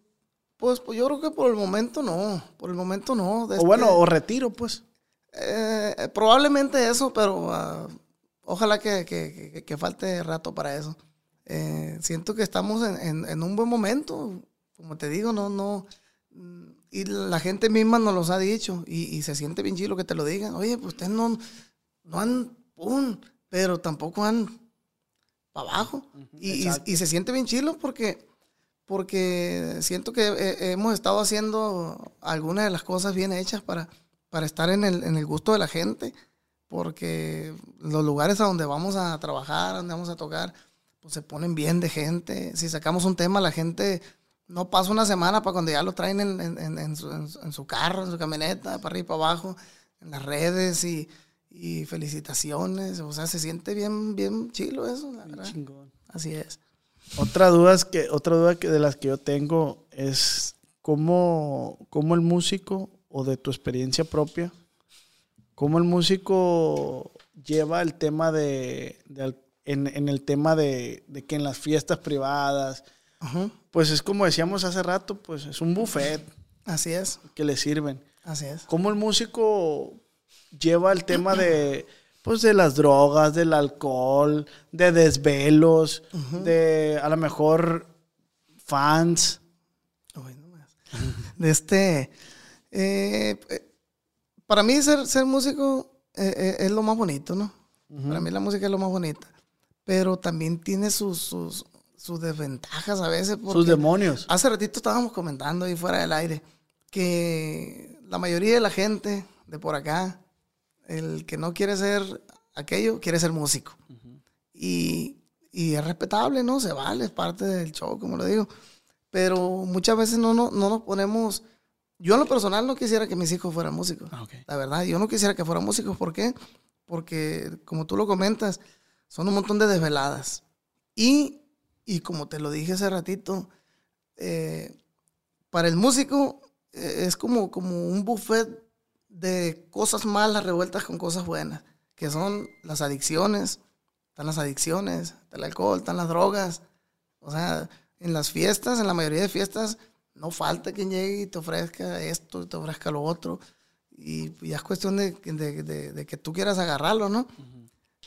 Pues, pues yo creo que por el momento no, por el momento no. O bueno, este- o retiro, pues. Eh, probablemente eso, pero ah, ojalá que, que- que- que falte rato para eso. Eh, siento que estamos en, en- en un buen momento, como te digo, no, no. mm, Y la gente misma nos los ha dicho y, y se siente bien chido que te lo digan. Oye, pues ustedes no, no han, pum, pero tampoco han para abajo. y, y- exacto. y se siente bien chilo porque, porque siento que eh, hemos estado haciendo algunas de las cosas bien hechas para, para estar en el, en el gusto de la gente, porque los lugares a donde vamos a trabajar, donde vamos a tocar, pues se ponen bien de gente. Si sacamos un tema, la gente no pasa una semana para cuando ya lo traen en, en- en- en su, en su- en su carro, en su camioneta, para arriba y para abajo, en las redes y, y felicitaciones. O sea, se siente bien, bien chilo eso, la verdad. Chingón. Así es. Otra duda, es que, otra duda que de las que yo tengo es cómo, cómo el músico, o de tu experiencia propia, cómo el músico lleva el tema de, en, en el tema de, de que en las fiestas privadas, Ajá. pues es como decíamos hace rato, pues es un buffet Así es, que le sirven. así es. ¿Cómo el músico lleva el tema de, pues, de las drogas, del alcohol, de desvelos, de a lo mejor fans? Uy, no más. De este. eh, para mí, ser, ser músico eh, eh, es lo más bonito, ¿no? Para mí, la música es lo más bonita. Pero también tiene sus, sus, sus desventajas a veces. Sus demonios. Hace ratito estábamos comentando ahí fuera del aire que la mayoría de la gente de por acá, el que no quiere ser aquello, quiere ser músico. y, y es respetable, ¿no? Se vale, es parte del show, como lo digo. Pero muchas veces no, no, no nos ponemos... Yo en lo personal no quisiera que mis hijos fueran músicos. Ah. La verdad, yo no quisiera que fueran músicos. ¿Por qué? Porque, como tú lo comentas, son un montón de desveladas. Y, y como te lo dije hace ratito, eh, para el músico eh, es como, como un buffet de cosas malas revueltas con cosas buenas, que son las adicciones, están las adicciones, está el alcohol, están las drogas. O sea, en las fiestas, en la mayoría de fiestas, no falta quien llegue y te ofrezca esto, y te ofrezca lo otro. Y ya es cuestión de, de- de- de que tú quieras agarrarlo, ¿no?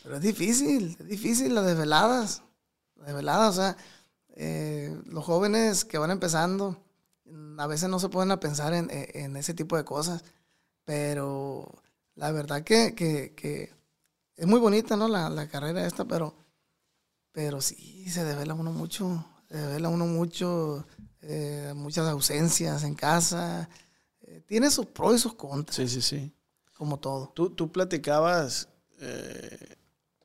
Pero es difícil, es difícil las desveladas. Las desveladas, o sea, eh, los jóvenes que van empezando, a veces no se pueden a pensar en, en- en ese tipo de cosas. Pero la verdad que, que- que es muy bonita, ¿no? La, la carrera esta, pero, pero sí, se desvela uno mucho. Se desvela uno mucho, eh, muchas ausencias en casa. Eh, tiene sus pros y sus contras, Sí, sí, sí. como todo. Tú, tú platicabas eh,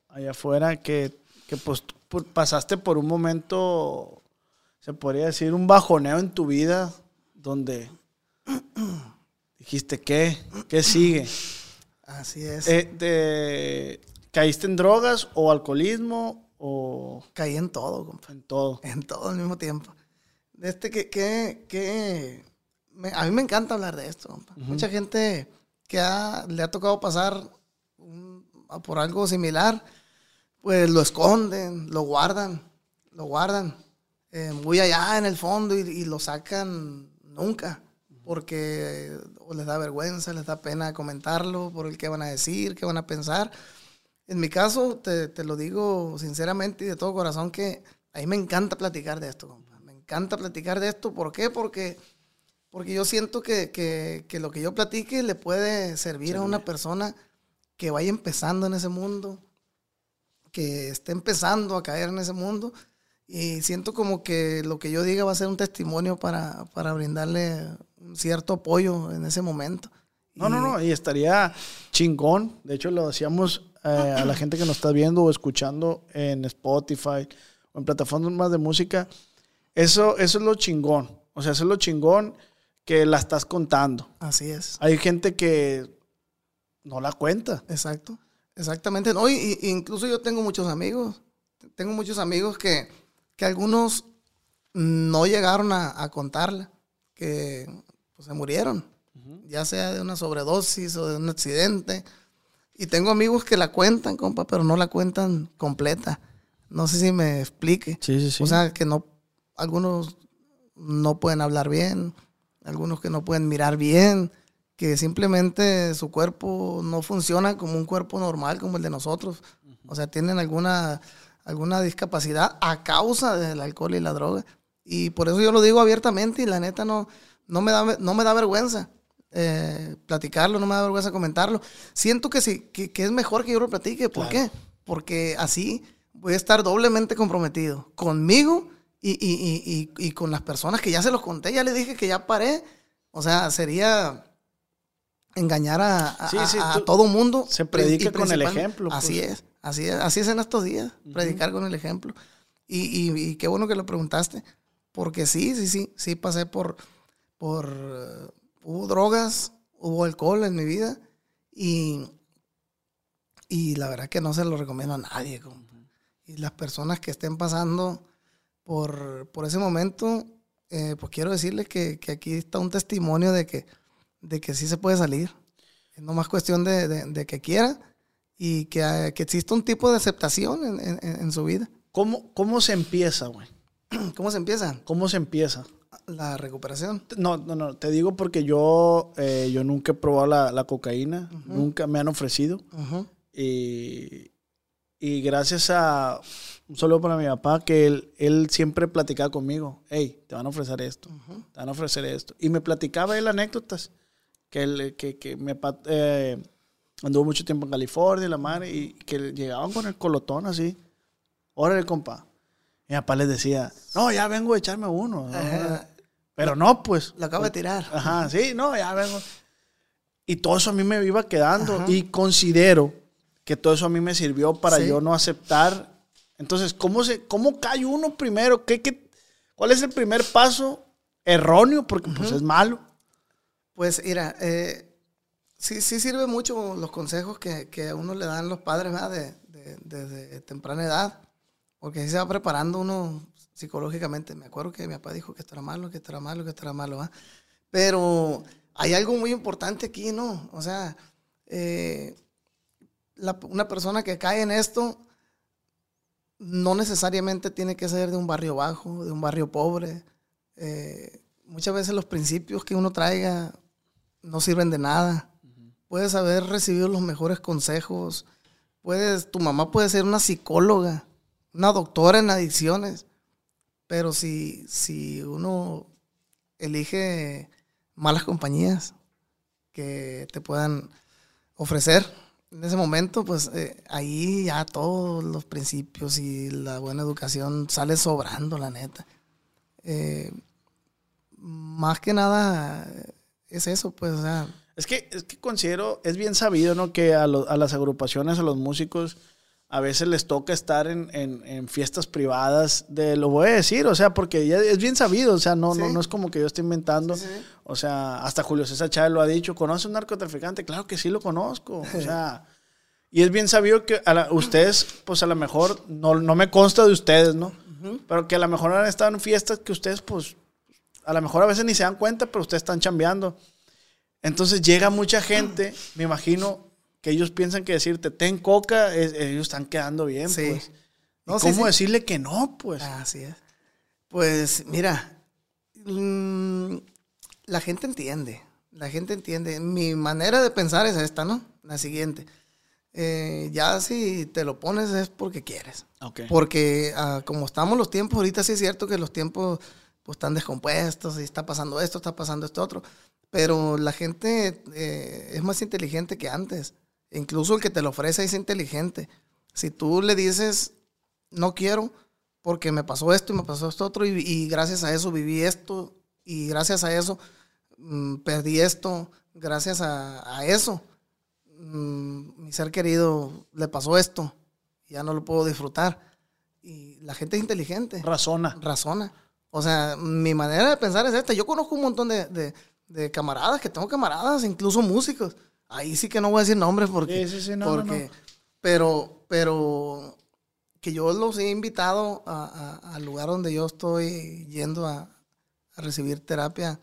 allá afuera que, que pues, por- pasaste por un momento, se podría decir, un bajoneo en tu vida donde [clears throat] dijiste, ¿qué? ¿Qué sigue? Así es. Eh, te- ¿Caíste en drogas o alcoholismo o Caí en todo, compa. en todo? En todo al mismo tiempo. Este que, que, que me- a mí me encanta hablar de esto. compa. Mucha gente que ha- le ha tocado pasar un- por algo similar, pues lo esconden, lo guardan, lo guardan eh, muy allá en el fondo y, y lo sacan nunca, porque o les da vergüenza, les da pena comentarlo por el que van a decir, qué van a pensar. En mi caso, te, te lo digo sinceramente y de todo corazón que a mí me encanta platicar de esto, compa. Me encanta platicar de esto. ¿Por qué? Porque, porque yo siento que, que- que lo que yo platique le puede servir a una persona que vaya empezando en ese mundo, que esté empezando a caer en ese mundo. Y siento como que lo que yo diga va a ser un testimonio para, para brindarle un cierto apoyo en ese momento. No, no, no, y estaría chingón. De hecho, lo decíamos eh, a la gente que nos está viendo o escuchando en Spotify o en plataformas de música. Eso, eso es lo chingón. O sea, eso es lo chingón que la estás contando. Así es. Hay gente que no la cuenta. Exacto, exactamente. No, y, y- incluso yo tengo muchos amigos, tengo muchos amigos que, que algunos no llegaron a, a contarla, que pues, se murieron, ya sea de una sobredosis o de un accidente. Y tengo amigos que la cuentan, compa, pero no la cuentan completa. No sé si me explique. Sí, sí, sí. O sea, que no, algunos no pueden hablar bien, algunos que no pueden mirar bien, que simplemente su cuerpo no funciona como un cuerpo normal como el de nosotros. O sea, tienen alguna, alguna discapacidad a causa del alcohol y la droga. Y por eso yo lo digo abiertamente y la neta no, no, me, da, no me da vergüenza eh, platicarlo, no me da vergüenza comentarlo. Siento que sí, que, que es mejor que yo lo platique. ¿Por qué? Porque así voy a estar doblemente comprometido conmigo y, y- y- y- y con las personas que ya se los conté, ya les dije que ya paré. O sea, sería engañar a, a- Sí, sí, a- a tú- todo mundo. se Y predica con el ejemplo, pues. Así es, así es, así es en estos días, predicar con el ejemplo. Y, y- y qué bueno que lo preguntaste, porque sí, sí, sí, sí pasé por, por, hubo drogas, hubo alcohol en mi vida y, Y la verdad que no se lo recomiendo a nadie, compa. Y las personas que estén pasando por, por ese momento, eh, pues quiero decirles que, que aquí está un testimonio de que, de que sí se puede salir. Es nomás cuestión de, de- de que quiera y que, que exista un tipo de aceptación en, en- en su vida. ¿Cómo, cómo se empieza, güey? [clears throat] ¿Cómo se empieza? ¿Cómo se empieza? La recuperación. No, no, no, te digo porque yo, eh, yo nunca he probado la, la cocaína, nunca me han ofrecido. Ujú. Y, y gracias a un saludo para mi papá, que él, él siempre platicaba conmigo, hey, te van a ofrecer esto, te van a ofrecer esto. Y me platicaba él anécdotas, que, él, que, que me pa- eh, anduvo mucho tiempo en California, la madre, y que llegaban con el colotón así, órale, compa. Mi papá les decía, no, ya vengo a echarme uno. Pero no, pues. Lo acabo de tirar. Ajá, sí, no, ya vengo. Y todo eso a mí me iba quedando. Ajá. Y considero que todo eso a mí me sirvió para Sí. yo no aceptar. Entonces, ¿cómo, se, cómo cae uno primero? ¿Qué, qué, cuál es el primer paso erróneo? Porque pues es malo. Pues mira, eh, sí, sí sirve mucho los consejos que, que a uno le dan los padres ¿verdad? De, de- desde temprana edad, porque así se va preparando uno psicológicamente. Me acuerdo que mi papá dijo que esto era malo, que esto era malo, que esto era malo, ¿va? Pero hay algo muy importante aquí, ¿no? O sea, eh, una persona que cae en esto no necesariamente tiene que ser de un barrio bajo, de un barrio pobre. Eh, muchas veces los principios que uno traiga no sirven de nada. Puedes haber recibido los mejores consejos. Puedes, tu mamá puede ser una psicóloga, una doctora en adicciones. Pero si, si uno elige malas compañías que te puedan ofrecer en ese momento, pues eh, ahí ya todos los principios y la buena educación sale sobrando, la neta. Eh, más que nada es eso, pues, o sea, Es que, es que considero, es bien sabido, ¿no? Que a, lo- a las agrupaciones, a los músicos, a veces les toca estar en, en- en fiestas privadas de, lo voy a decir, o sea, porque ya es bien sabido, o sea, no, no, Sí. no es como que yo esté inventando. Sí, sí. O sea, hasta Julio César Chávez lo ha dicho, ¿conoce un narcotraficante? Claro que sí lo conozco, o sea... Y es bien sabido que a la- ustedes, pues a lo mejor, no, no me consta de ustedes, ¿no? Pero que a lo mejor han estado en fiestas que ustedes, pues, a lo mejor a veces ni se dan cuenta, pero ustedes están chambeando. Entonces llega mucha gente, me imagino que ellos piensan que decirte, ten coca, es- ellos están quedando bien, Sí. pues. ¿Y No, sí, ¿Cómo sí. decirle que no, pues? Así es. Pues mira, mm, la gente entiende, la gente entiende. Mi manera de pensar es esta, ¿no? La siguiente. Eh, ya si te lo pones es porque quieres. Porque ah, como estamos los tiempos, ahorita sí es cierto que los tiempos pues, están descompuestos y está pasando esto, está pasando esto otro. Pero la gente eh, es más inteligente que antes. Incluso el que te lo ofrece es inteligente. Si tú le dices, no quiero, porque me pasó esto y me pasó esto otro, y, y gracias a eso viví esto, y gracias a eso mm, perdí esto, gracias a, a eso mm, mi ser querido le pasó esto, ya no lo puedo disfrutar. Y la gente es inteligente, Razona. razona. O sea, mi manera de pensar es esta. Yo conozco un montón de, de- de camaradas, que tengo camaradas, incluso músicos. Ahí sí que no voy a decir nombres porque... Sí, sí, sí, no, porque no. Pero, pero que yo los he invitado a- a- al lugar donde yo estoy yendo a, a recibir terapia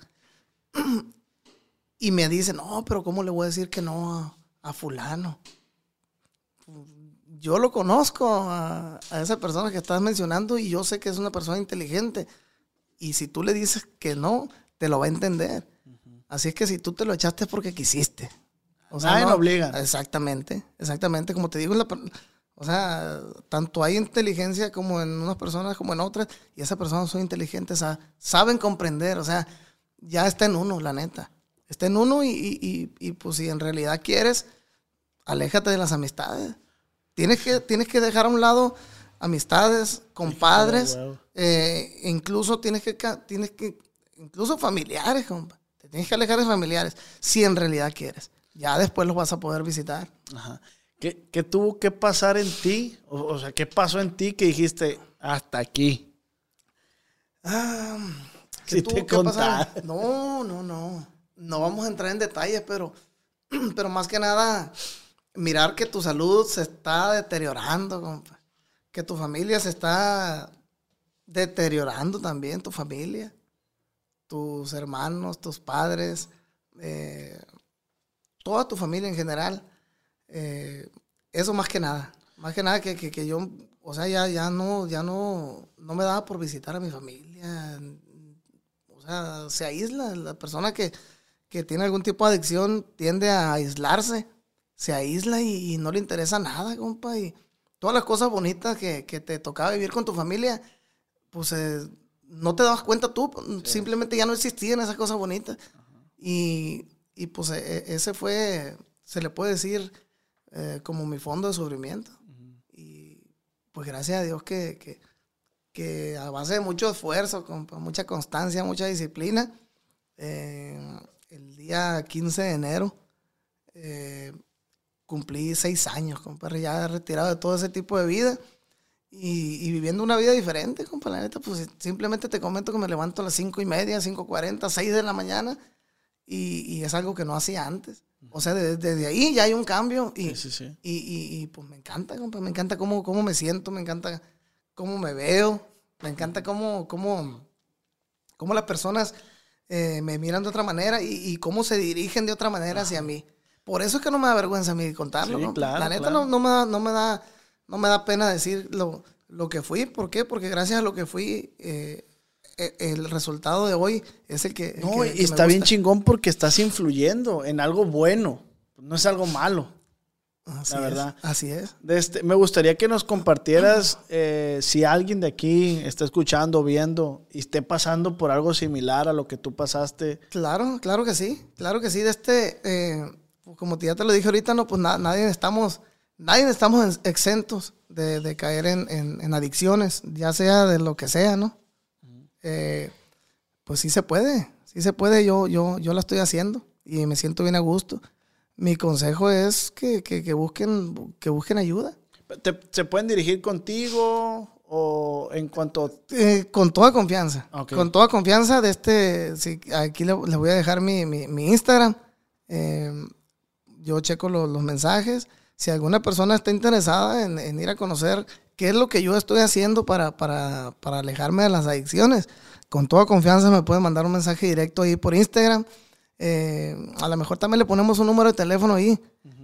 [clears throat] y me dicen, no, pero ¿cómo le voy a decir que no a, a fulano? Yo lo conozco a, a esa persona que estás mencionando y yo sé que es una persona inteligente. Y si tú le dices que no, te lo va a entender. Así es que si tú te lo echaste es porque quisiste. O Nadie lo obliga. Exactamente, exactamente. Como te digo, la o sea, tanto hay inteligencia como en unas personas como en otras, y esas personas son inteligentes, sa- saben comprender, o sea, ya está en uno, la neta. Está en uno y, y- y- y, pues si en realidad quieres, aléjate de las amistades. Tienes que, tienes que dejar a un lado amistades, compadres, eh, incluso tienes que, tienes que, incluso familiares, compa. Te tienes que alejar de familiares, si en realidad quieres. Ya después los vas a poder visitar. Ajá. ¿Qué, qué tuvo que pasar en ti? O, o sea, ¿qué pasó en ti que dijiste hasta aquí? Ah, ¿qué Si tuvo te que pasar? No, no, no. No vamos a entrar en detalles, pero, [clears throat] pero más que nada, mirar que tu salud se está deteriorando, compa. Que tu familia se está deteriorando también, tu familia, tus hermanos, tus padres, eh, toda tu familia en general. Eh, eso más que nada. Más que nada que, que, yo, o sea, ya, ya, no, ya no, no me daba por visitar a mi familia. O sea, se aísla. La persona que, que tiene algún tipo de adicción tiende a aislarse. Se aísla y, no le interesa nada, compa. Todas las cosas bonitas que, que te tocaba vivir con tu familia, pues eh, no te dabas cuenta tú. Simplemente ya no existían esas cosas bonitas. Y, y, pues e, ese fue, se le puede decir, eh, como mi fondo de sufrimiento. Y pues gracias a Dios que, que, que, a base de mucho esfuerzo, con mucha constancia, mucha disciplina, eh, el día 15 de enero eh, cumplí seis años, compadre, ya retirado de todo ese tipo de vida. Y, y, viviendo una vida diferente, compa, la neta, pues simplemente te comento que me levanto a las cinco y media, 5.40, 6 de la mañana, y, y, es algo que no hacía antes. O sea, desde, desde ahí ya hay un cambio, y, Sí, sí, sí. y, pues me encanta, compa, me encanta cómo, cómo me siento, me encanta cómo me veo, me encanta cómo, cómo, cómo las personas eh, me miran de otra manera y, y, cómo se dirigen de otra manera hacia mí. Por eso es que no me da vergüenza a mí contarlo, Sí, ¿no? claro, La neta claro. no, no me da, no me da, no me da pena decir lo, lo que fui. ¿Por qué? Porque gracias a lo que fui, eh, e- el resultado de hoy es el que. el No, que- y que está bien chingón porque estás influyendo en algo bueno. No es algo malo. Así la es, verdad. Así es. Este, me gustaría que nos compartieras eh, si alguien de aquí está escuchando, viendo y esté pasando por algo similar a lo que tú pasaste. Claro, claro que sí, claro que sí. De este, eh, como ya te lo dije ahorita, no, pues na- nadie estamos, nadie estamos en- exentos de, de caer en, en- en adicciones, ya sea de lo que sea, ¿no? Eh, pues sí se puede, sí se puede. Yo, yo, yo la estoy haciendo y me siento bien a gusto. Mi consejo es que, que- que busquen, que busquen ayuda. ¿Te- ¿Se pueden dirigir contigo o en cuanto... Eh, con toda confianza. Con toda confianza de este, sí, aquí le, le voy a dejar mi, mi- mi Instagram. Eh, yo checo lo- los mensajes. Si alguna persona está interesada en, en ir a conocer qué es lo que yo estoy haciendo para, para, para alejarme de las adicciones, con toda confianza me puede mandar un mensaje directo ahí por Instagram. Eh, a lo mejor también le ponemos un número de teléfono ahí.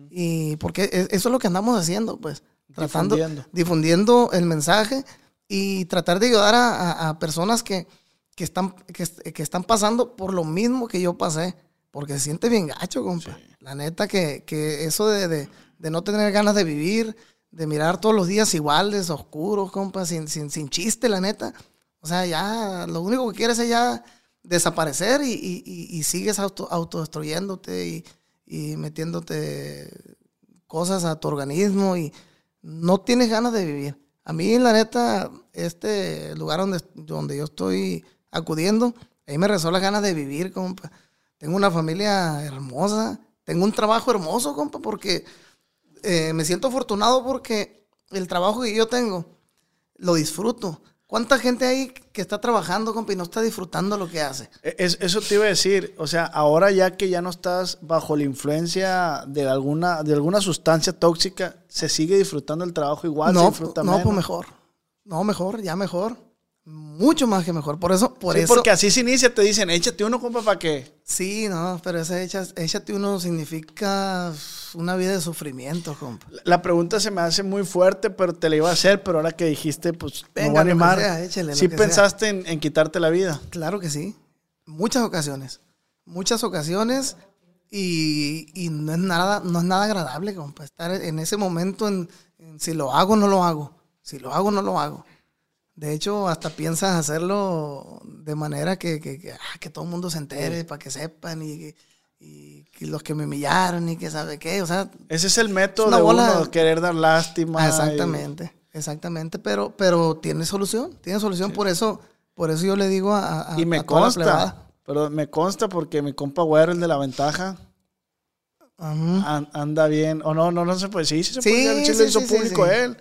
Y porque es- eso es lo que andamos haciendo, pues. Tratando, Difundiendo. difundiendo el mensaje y tratar de ayudar a, a- a personas que, que están, que, que están pasando por lo mismo que yo pasé. Porque se siente bien gacho, compa. La neta que, que eso de, de- de no tener ganas de vivir, de mirar todos los días iguales, oscuros, compa, sin, sin, sin chiste, la neta. O sea, ya lo único que quieres es ya desaparecer y, y- y- y sigues auto, autodestruyéndote y, y metiéndote cosas a tu organismo y no tienes ganas de vivir. A mí, la neta, este lugar donde, donde yo estoy acudiendo, ahí me rezó las ganas de vivir, compa. Tengo una familia hermosa, tengo un trabajo hermoso, compa, porque eh, me siento afortunado porque el trabajo que yo tengo lo disfruto. ¿Cuánta gente hay que está trabajando, compa, y no está disfrutando lo que hace? E, Es- eso te iba a decir, o sea, ahora ya que ya no estás bajo la influencia de alguna, de alguna sustancia tóxica, ¿se sigue disfrutando el trabajo igual? ¿Se no, disfruta no, menos? pues mejor. No, mejor, ya mejor. Mucho más que mejor. Por eso, por Sí, eso. porque así se inicia, te dicen, échate uno, compa, ¿para qué? Sí, no, pero ese echa- échate uno significa una vida de sufrimiento, compa. La- pregunta se me hace muy fuerte, pero te la iba a hacer, pero ahora que dijiste, pues me Venga, voy a animar. sea, échale, ¿Sí pensaste en, en quitarte la vida? Claro que sí. Muchas ocasiones. Muchas ocasiones. Y, y no es nada, no es nada agradable, compa. Estar en ese momento en, en si lo hago o no lo hago. Si lo hago o no lo hago. De hecho, hasta piensas hacerlo de manera que, que, que, ah, que todo el mundo se entere, para que sepan, y, y que los que me humillaron, y que sabe qué. O sea, Ese es el método Es de bola- uno, querer dar lástima. Ah, y- exactamente, exactamente, pero, pero tiene solución, tiene solución, por eso, por eso yo le digo a, a- Y, me a toda la consta, plebada. pero me consta porque mi compa Güero, el de la ventaja, Ujú. an- anda bien. O no, no, no se puede. Sí, sí se Sí, puede. Sí, sí, lo hizo sí, sí, público sí. él.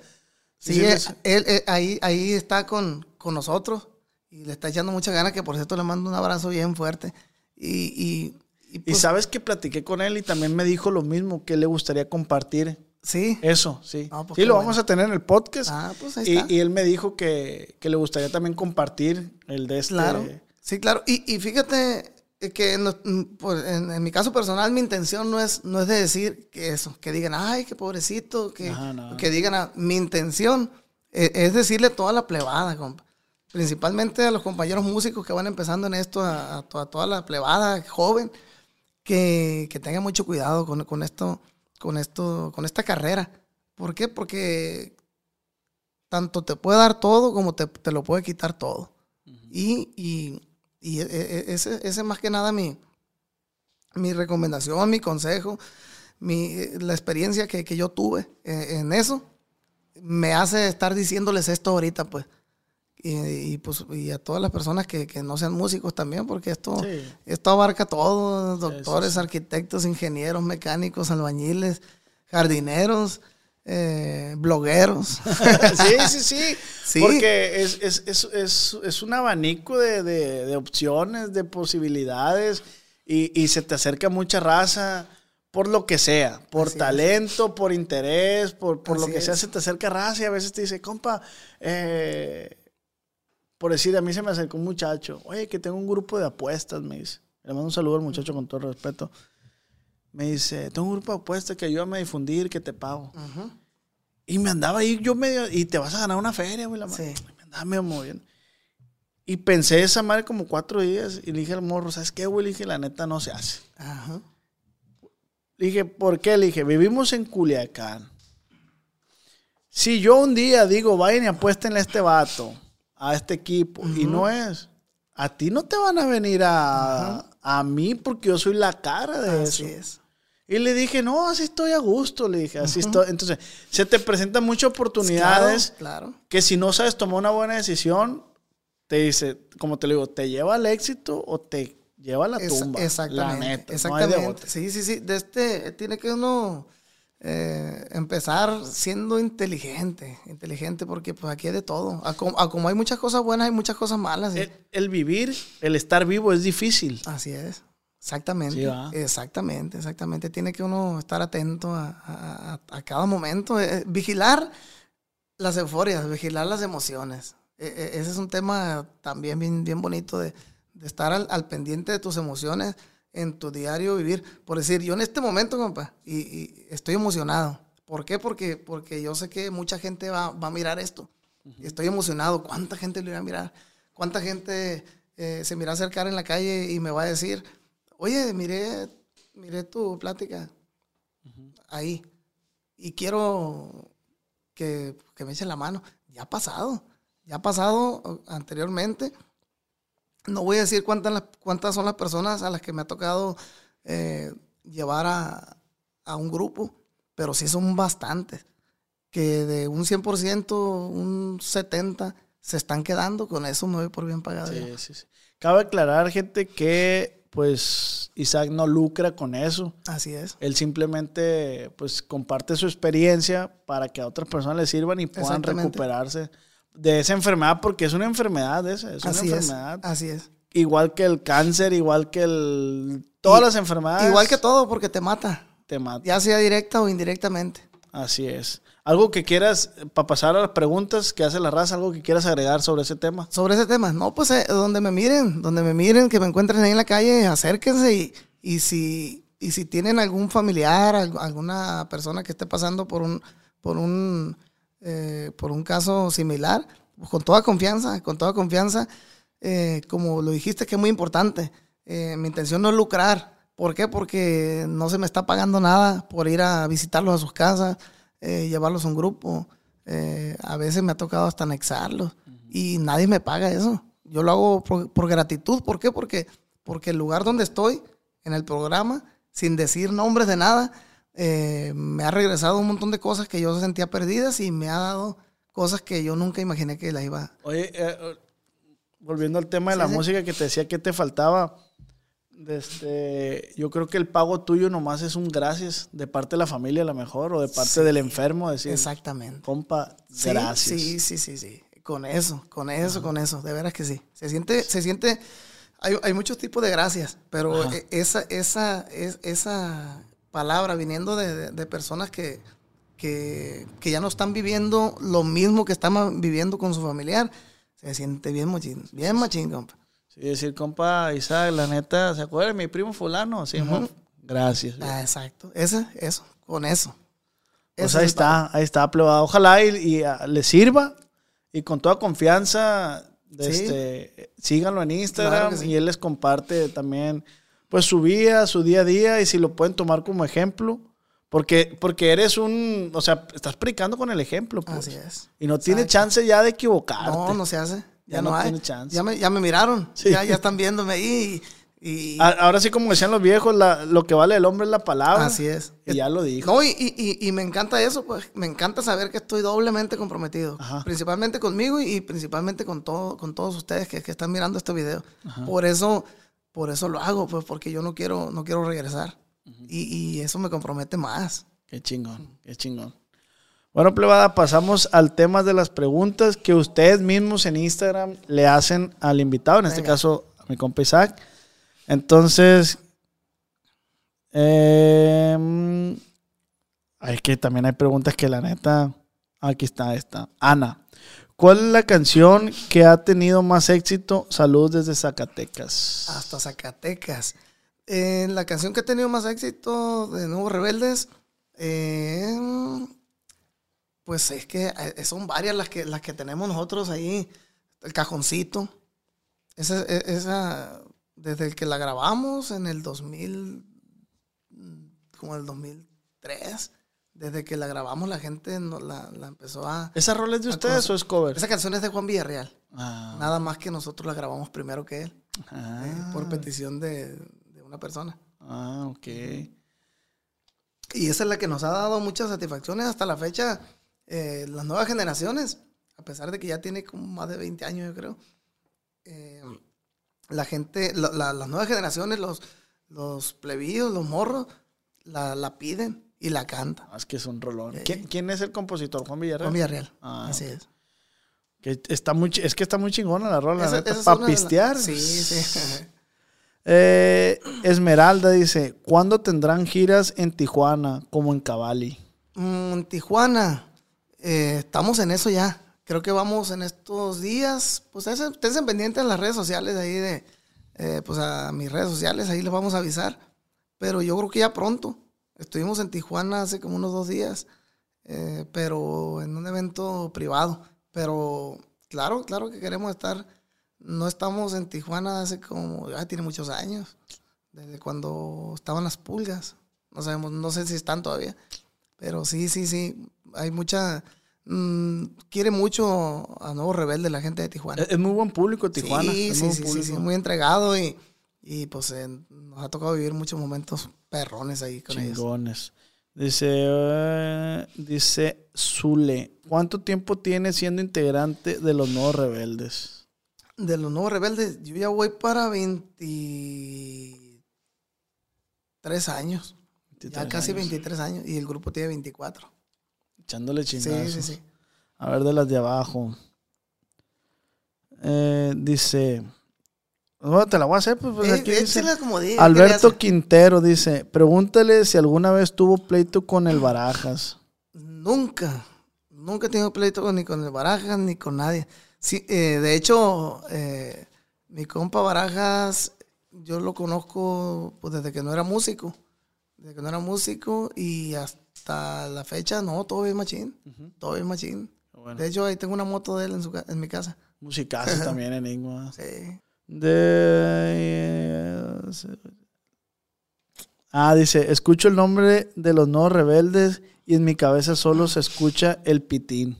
Sí, eh, sí. él, eh, ahí, ahí está con, con nosotros y le está echando muchas ganas, que por cierto le mando un abrazo bien fuerte. Y, y, Y, pues sabes que platiqué con él y también me dijo lo mismo, que le gustaría compartir Sí. eso, sí. Pues sí, lo bueno. vamos a tener en el podcast. Ah, pues ahí y, está. y él me dijo que, que le gustaría también compartir el de este. Claro. Sí, claro. Y, y fíjate que no- mm, pues, en, en mi caso personal mi intención no es, no es de decir que eso, que digan, ay, qué pobrecito, que, no. que digan, mi intención e- es, decirle toda la plebada, compa. Principalmente a los compañeros músicos que van empezando en esto, a, a to- a toda la plebada joven, que, que tengan mucho cuidado con, con esto, con esto, con esta carrera. ¿Por qué? Porque tanto te puede dar todo como te, te lo puede quitar todo. Y, y- y e- e- ese, ese es más que nada mi, mi recomendación, mi consejo, mi, la experiencia que, que yo tuve eh, en eso, me hace estar diciéndoles esto ahorita, pues. Y, y, pues, y a todas las personas que, que no sean músicos también, porque esto, Sí. esto abarca todo, doctores, arquitectos, ingenieros, mecánicos, albañiles, jardineros, eh, blogueros. [laughs] sí, sí, sí, [laughs] Sí. Porque es, es, es, es, es un abanico de, de- de opciones, de posibilidades, y, y se te acerca mucha raza por lo que sea, por Así talento, por interés, por, por lo que sea, se te acerca raza y a veces te dice, compa, eh, por decir, a mí se me acercó un muchacho, oye, que tengo un grupo de apuestas, me dice. Le mando un saludo al muchacho con todo el respeto. Me dice, tengo un grupo de apuestas que ayúdame a difundir, que te pago. Y me andaba ahí yo medio, y te vas a ganar una feria, güey, la madre. Sí. Me andaba medio moviendo. Y pensé esa madre como cuatro días y le dije al morro, ¿sabes qué, güey? Le dije, la neta no se hace. Ajá. Le dije, ¿por qué? Le dije, vivimos en Culiacán. Si yo un día digo, vayan y apuesten a este vato, a este equipo, y no es, a ti no te van a venir a, a mí porque yo soy la cara de Así eso. es. Y le dije, no, así estoy a gusto, le dije, así estoy. Entonces, se te presentan muchas oportunidades Claro, claro. que si no sabes tomar una buena decisión, te dice, como te lo digo, te lleva al éxito o te lleva a la tumba. exactamente. La neta, no hay de exactamente. sí, sí, sí. De este, tiene que uno eh, empezar siendo inteligente. Inteligente porque pues aquí hay de todo. A com- a como hay muchas cosas buenas, hay muchas cosas malas. el vivir, el estar vivo es difícil. Así es. Exactamente. Exactamente, exactamente. Tiene que uno estar atento a, a- a- cada momento. eh, eh, vigilar las euforias, vigilar las emociones. Eh, eh, ese es un tema también bien, bien bonito de, de estar al, al pendiente de tus emociones en tu diario vivir. Por decir, yo en este momento, compa, y, y estoy emocionado. ¿Por qué? Porque, porque yo sé que mucha gente va, va a mirar esto. Estoy emocionado. ¿Cuánta gente lo irá a mirar? ¿Cuánta gente eh, se me irá a acercar en la calle y me va a decir, oye, miré, miré tu plática ahí y quiero que, que me echen la mano? Ya ha pasado. Ya ha pasado anteriormente. No voy a decir cuántas, cuántas son las personas a las que me ha tocado eh, llevar a, a un grupo, pero sí son bastantes. Que de un 100%, un 70% se están quedando. Con eso me voy por bien pagado. Sí, sí, sí. Cabe aclarar, gente, que pues Isaac no lucra con eso. Así es. Él simplemente pues comparte su experiencia para que a otras personas les sirvan y puedan recuperarse de esa enfermedad, porque es una enfermedad esa, es Así una es. enfermedad. Así es. Igual que el cáncer, igual que el... Todas Y- las enfermedades. Igual que todo, porque te mata. Te matan. Ya sea directa o indirectamente. Así es. Algo que quieras, para pasar a las preguntas que hace la raza, algo que quieras agregar sobre ese tema. Sobre ese tema, no, pues eh, donde me miren, donde me miren, que me encuentren ahí en la calle, acérquense y, si, y si tienen algún familiar, al- alguna persona que esté pasando por un, por un, eh, por un caso similar, pues con toda confianza, con toda confianza, eh, como lo dijiste que es muy importante, eh, mi intención no es lucrar. ¿Por qué? Porque no se me está pagando nada por ir a visitarlos a sus casas, eh, llevarlos a un grupo. Eh, a veces me ha tocado hasta anexarlos y nadie me paga eso. Yo lo hago por, por gratitud. ¿Por qué? Porque, porque el lugar donde estoy, en el programa, sin decir nombres de nada, eh, me ha regresado un montón de cosas que yo sentía perdidas y me ha dado cosas que yo nunca imaginé que las iba Oye, eh, eh, volviendo al tema de Sí, la sí. música que te decía que te faltaba, este, yo creo que el pago tuyo nomás es un gracias de parte de la familia a lo mejor o de parte del enfermo, decir, Exactamente. compa, Sí, gracias. Sí, sí, sí, sí. Con eso, con eso, con eso. De veras que sí. Se siente, se siente hay, hay muchos tipos de gracias, pero e- esa, esa, es, esa palabra viniendo de, de- de personas que, que, que ya no están viviendo lo mismo que estaban viviendo con su familiar, se siente bien machín, bien machín, compa. Sí, decir, compa Isaac, la neta, ¿se acuerda de mi primo fulano? Sí, mo- Gracias. Ah, exacto. Ese, eso, con eso. Pues ahí es está, ahí está, plebada. Ojalá y, y, ah, le sirva y con toda confianza, de Sí. este, síganlo en Instagram Claro que sí. y él les comparte también pues su vida, su día a día y si lo pueden tomar como ejemplo. Porque, porque eres un, o sea, estás predicando con el ejemplo. Pues. Así es. Y no tiene chance ya de equivocarte. No, no se hace. Ya, Ya no, no hay. tiene chance. Ya me, ya me miraron. Sí. Ya, ya están viéndome ahí. Y, Ahora sí, como decían los viejos, la- lo que vale el hombre es la palabra. así es. Y ya lo dijo. No, y, y- y- me encanta eso, pues. Me encanta saber que estoy doblemente comprometido. Ajá. Principalmente conmigo y, y principalmente con, todo, con todos ustedes que, que están mirando este video. Por eso, por eso lo hago, pues, porque yo no quiero, no quiero regresar. y, y eso me compromete más. Qué chingón, qué chingón. Bueno, plebada, pasamos al tema de las preguntas que ustedes mismos en Instagram le hacen al invitado, en este Venga. caso a mi compa Isaac. Entonces, eh, hay que también hay preguntas que la neta, aquí está esta. Ana, ¿cuál es la canción que ha tenido más éxito? Saludos desde Zacatecas. hasta Zacatecas. Eh, la canción que ha tenido más éxito de Nuevos Rebeldes, eh, pues es que eh, son varias las que, las que tenemos nosotros ahí. El cajoncito. Esa, e- esa, desde el que la grabamos en el 2000, mm, como el 2003, desde que la grabamos la gente no- la, la empezó a... ¿Esa rola es de ustedes o es cover? Esa canción es de Juan Villarreal. Ah, Nada más que nosotros la grabamos primero que él ah, eh, por petición de, de una persona. ah, ok. Y esa es la que nos ha dado muchas satisfacciones hasta la fecha. Eh, las nuevas generaciones, a pesar de que ya tiene como más de 20 años, yo creo. eh, la gente, la- la- las nuevas generaciones, los, los plebíos, los morros, la, la piden y la cantan. Ah, Es que es un rolón. Sí. ¿Quién, quién es el compositor? Juan Villarreal. Juan Villarreal. Ah, Así es. Que está muy, es que está muy chingona la rola, Esa- es para pistear. Sí, sí. [laughs] Eh, Esmeralda dice, ¿cuándo tendrán giras en Tijuana como en Cavalli? Mm, En Tijuana, eh, estamos en eso ya. Creo que vamos en estos días. Pues estén estén pendientes en las redes sociales ahí de, eh, pues a mis redes sociales, ahí les vamos a avisar. Pero yo creo que ya pronto. Estuvimos en Tijuana hace como unos dos días, eh, pero en un evento privado. Pero claro, claro que queremos estar. No estamos en Tijuana hace como, ya tiene muchos años, desde cuando estaban las pulgas. No sabemos, no sé si están todavía. Pero sí, sí, sí. Hay mucha. mm, quiere mucho a Nuevo Rebelde la gente de Tijuana. Es, es muy buen público Tijuana. Sí, es sí, muy sí, muy entregado y, y pues eh, nos ha tocado vivir muchos momentos perrones ahí con ellos. Chingones. Dice, eh, dice Zule, ¿cuánto tiempo tiene siendo integrante de los nuevos rebeldes? De los nuevos rebeldes, yo ya voy para 23 años. ya 23 casi años. 23 años y el grupo tiene 24. Echándole Sí, chingazos. sí, sí. A ver de las de abajo. Eh, dice, bueno, te la voy a hacer, pues, pues, Eh, aquí dice, échela como diga, ¿qué le Alberto? Quintero dice, pregúntale si alguna vez tuvo pleito con el Barajas. Nunca, nunca he tenido pleito ni con el Barajas ni con nadie. Sí, eh, de hecho, eh, mi compa Barajas, yo lo conozco pues, desde que no era músico. Desde que no era músico y hasta la fecha, no, todo bien machín. Todo bien machín. Bueno, De hecho, ahí tengo una moto de él en, su, en mi casa. musicazo [laughs] también, Enigma. Sí. De... Ah, dice, escucho el nombre de los nuevos rebeldes y en mi cabeza solo se escucha el pitín.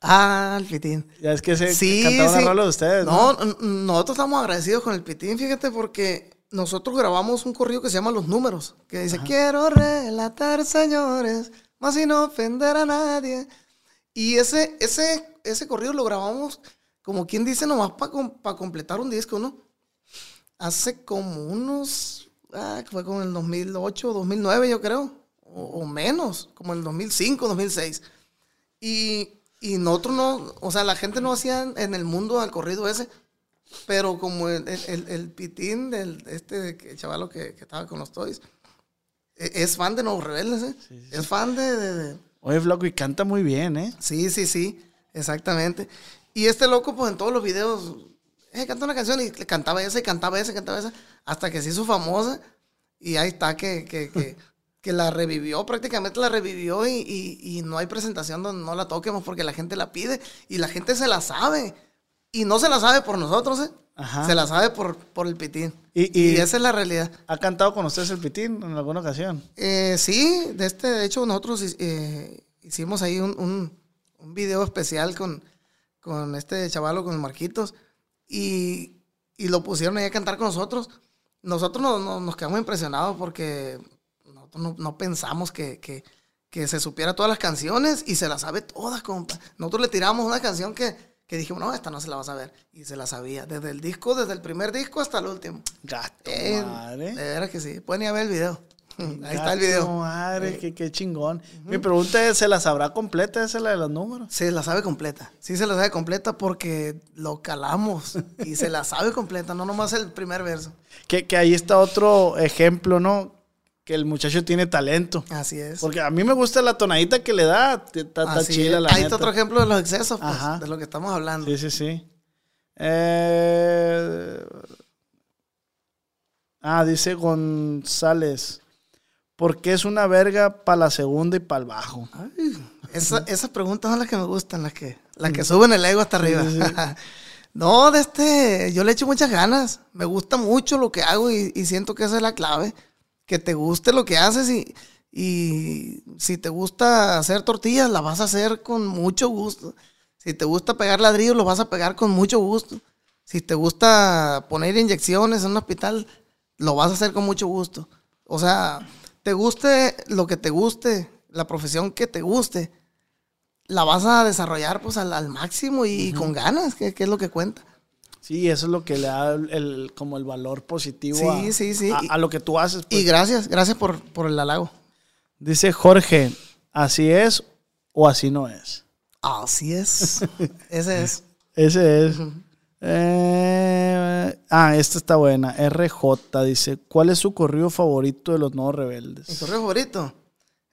Ah, el Pitín. Ya es que se Sí, cantaron sí. de ustedes, ¿no? No, nosotros estamos agradecidos con el Pitín, fíjate, porque nosotros grabamos un corrido que se llama Los Números, que dice, quiero relatar, señores, más sin ofender a nadie. Y ese, ese, ese corrido lo grabamos, como quien dice, nomás para completar un disco, ¿no? Hace como unos, ah, fue como en el 2008, 2009, yo creo, o, o menos, como en el 2005, 2006. Y, y nosotros no, o sea, la gente no hacía en el mundo al corrido ese. Pero como el, el- el- pitín del este chavalo que, que estaba con los Toys, e- es fan de Nuevos Rebeldes, ¿eh? Es fan de- de- de, Oye, flaco, y canta muy bien, ¿eh? Sí, sí, sí, exactamente. Y este loco, pues en todos los videos, eh, canta una canción y le cantaba esa y cantaba esa y cantaba esa, hasta que se hizo famosa. Y ahí está que, que, que, [laughs] que la revivió, prácticamente la revivió y, y- y no hay presentación donde no la toquemos porque la gente la pide y la gente se la sabe. Y no se la sabe por nosotros, ¿eh? Ajá. Se la sabe por, por el pitín. Y- Y, y- esa es la realidad. ¿Ha cantado con ustedes el pitín en alguna ocasión? Eh, sí, de este, de hecho, nosotros eh, hicimos ahí un, un, un video especial con, con este chavalo, con Marquitos, y, y lo pusieron ahí a cantar con nosotros. Nosotros no- no- nos quedamos impresionados porque nosotros no, no pensamos que, que- que se supiera todas las canciones y se las sabe todas, compa. Nosotros le tiramos una canción que, que dijimos, no, esta no se la va a saber. Y se la sabía, desde el disco, desde el primer disco hasta el último. Gato, Eh, madre. de veras que sí. Pueden ir a ver el video. [laughs] Ahí está el video. madre, qué, qué chingón. Mi pregunta es, ¿se la sabrá completa? Esa es la de los números. Se la sabe completa. Sí se la sabe completa porque lo calamos. Y se la [laughs] sabe completa, no nomás el primer verso. Que, que ahí está otro ejemplo, ¿no? Que el muchacho tiene talento. Así es. Porque a mí me gusta la tonadita que le da. Está, chila, la Ahí está otro ejemplo de los excesos, pues, Ajá. de lo que estamos hablando. Sí, sí, sí. Eh, Ah, dice González. ¿Por qué es una verga para la segunda y para el bajo? Esa- esas preguntas son las que me gustan, las que, las que suben el ego hasta arriba. [laughs] no, de este, yo le echo muchas ganas. Me gusta mucho lo que hago y, y siento que esa es la clave. Que te guste lo que haces y, y si te gusta hacer tortillas, las vas a hacer con mucho gusto. Si te gusta pegar ladrillos, lo vas a pegar con mucho gusto. Si te gusta poner inyecciones en un hospital, lo vas a hacer con mucho gusto. O sea, te guste lo que te guste, la profesión que te guste, la vas a desarrollar pues al, al máximo y con ganas, que, que es lo que cuenta. Sí, eso es lo que le da el, como el valor positivo Sí, a, sí, sí. a- a lo que tú haces. pues. Y gracias, gracias por, por el halago. Dice Jorge, ¿así es o así no es? Así es. [laughs] Ese es. Ese es. Eh, ah, esta está buena. RJ dice, ¿cuál es su corrido favorito de los nuevos Mi rebeldes? correo favorito.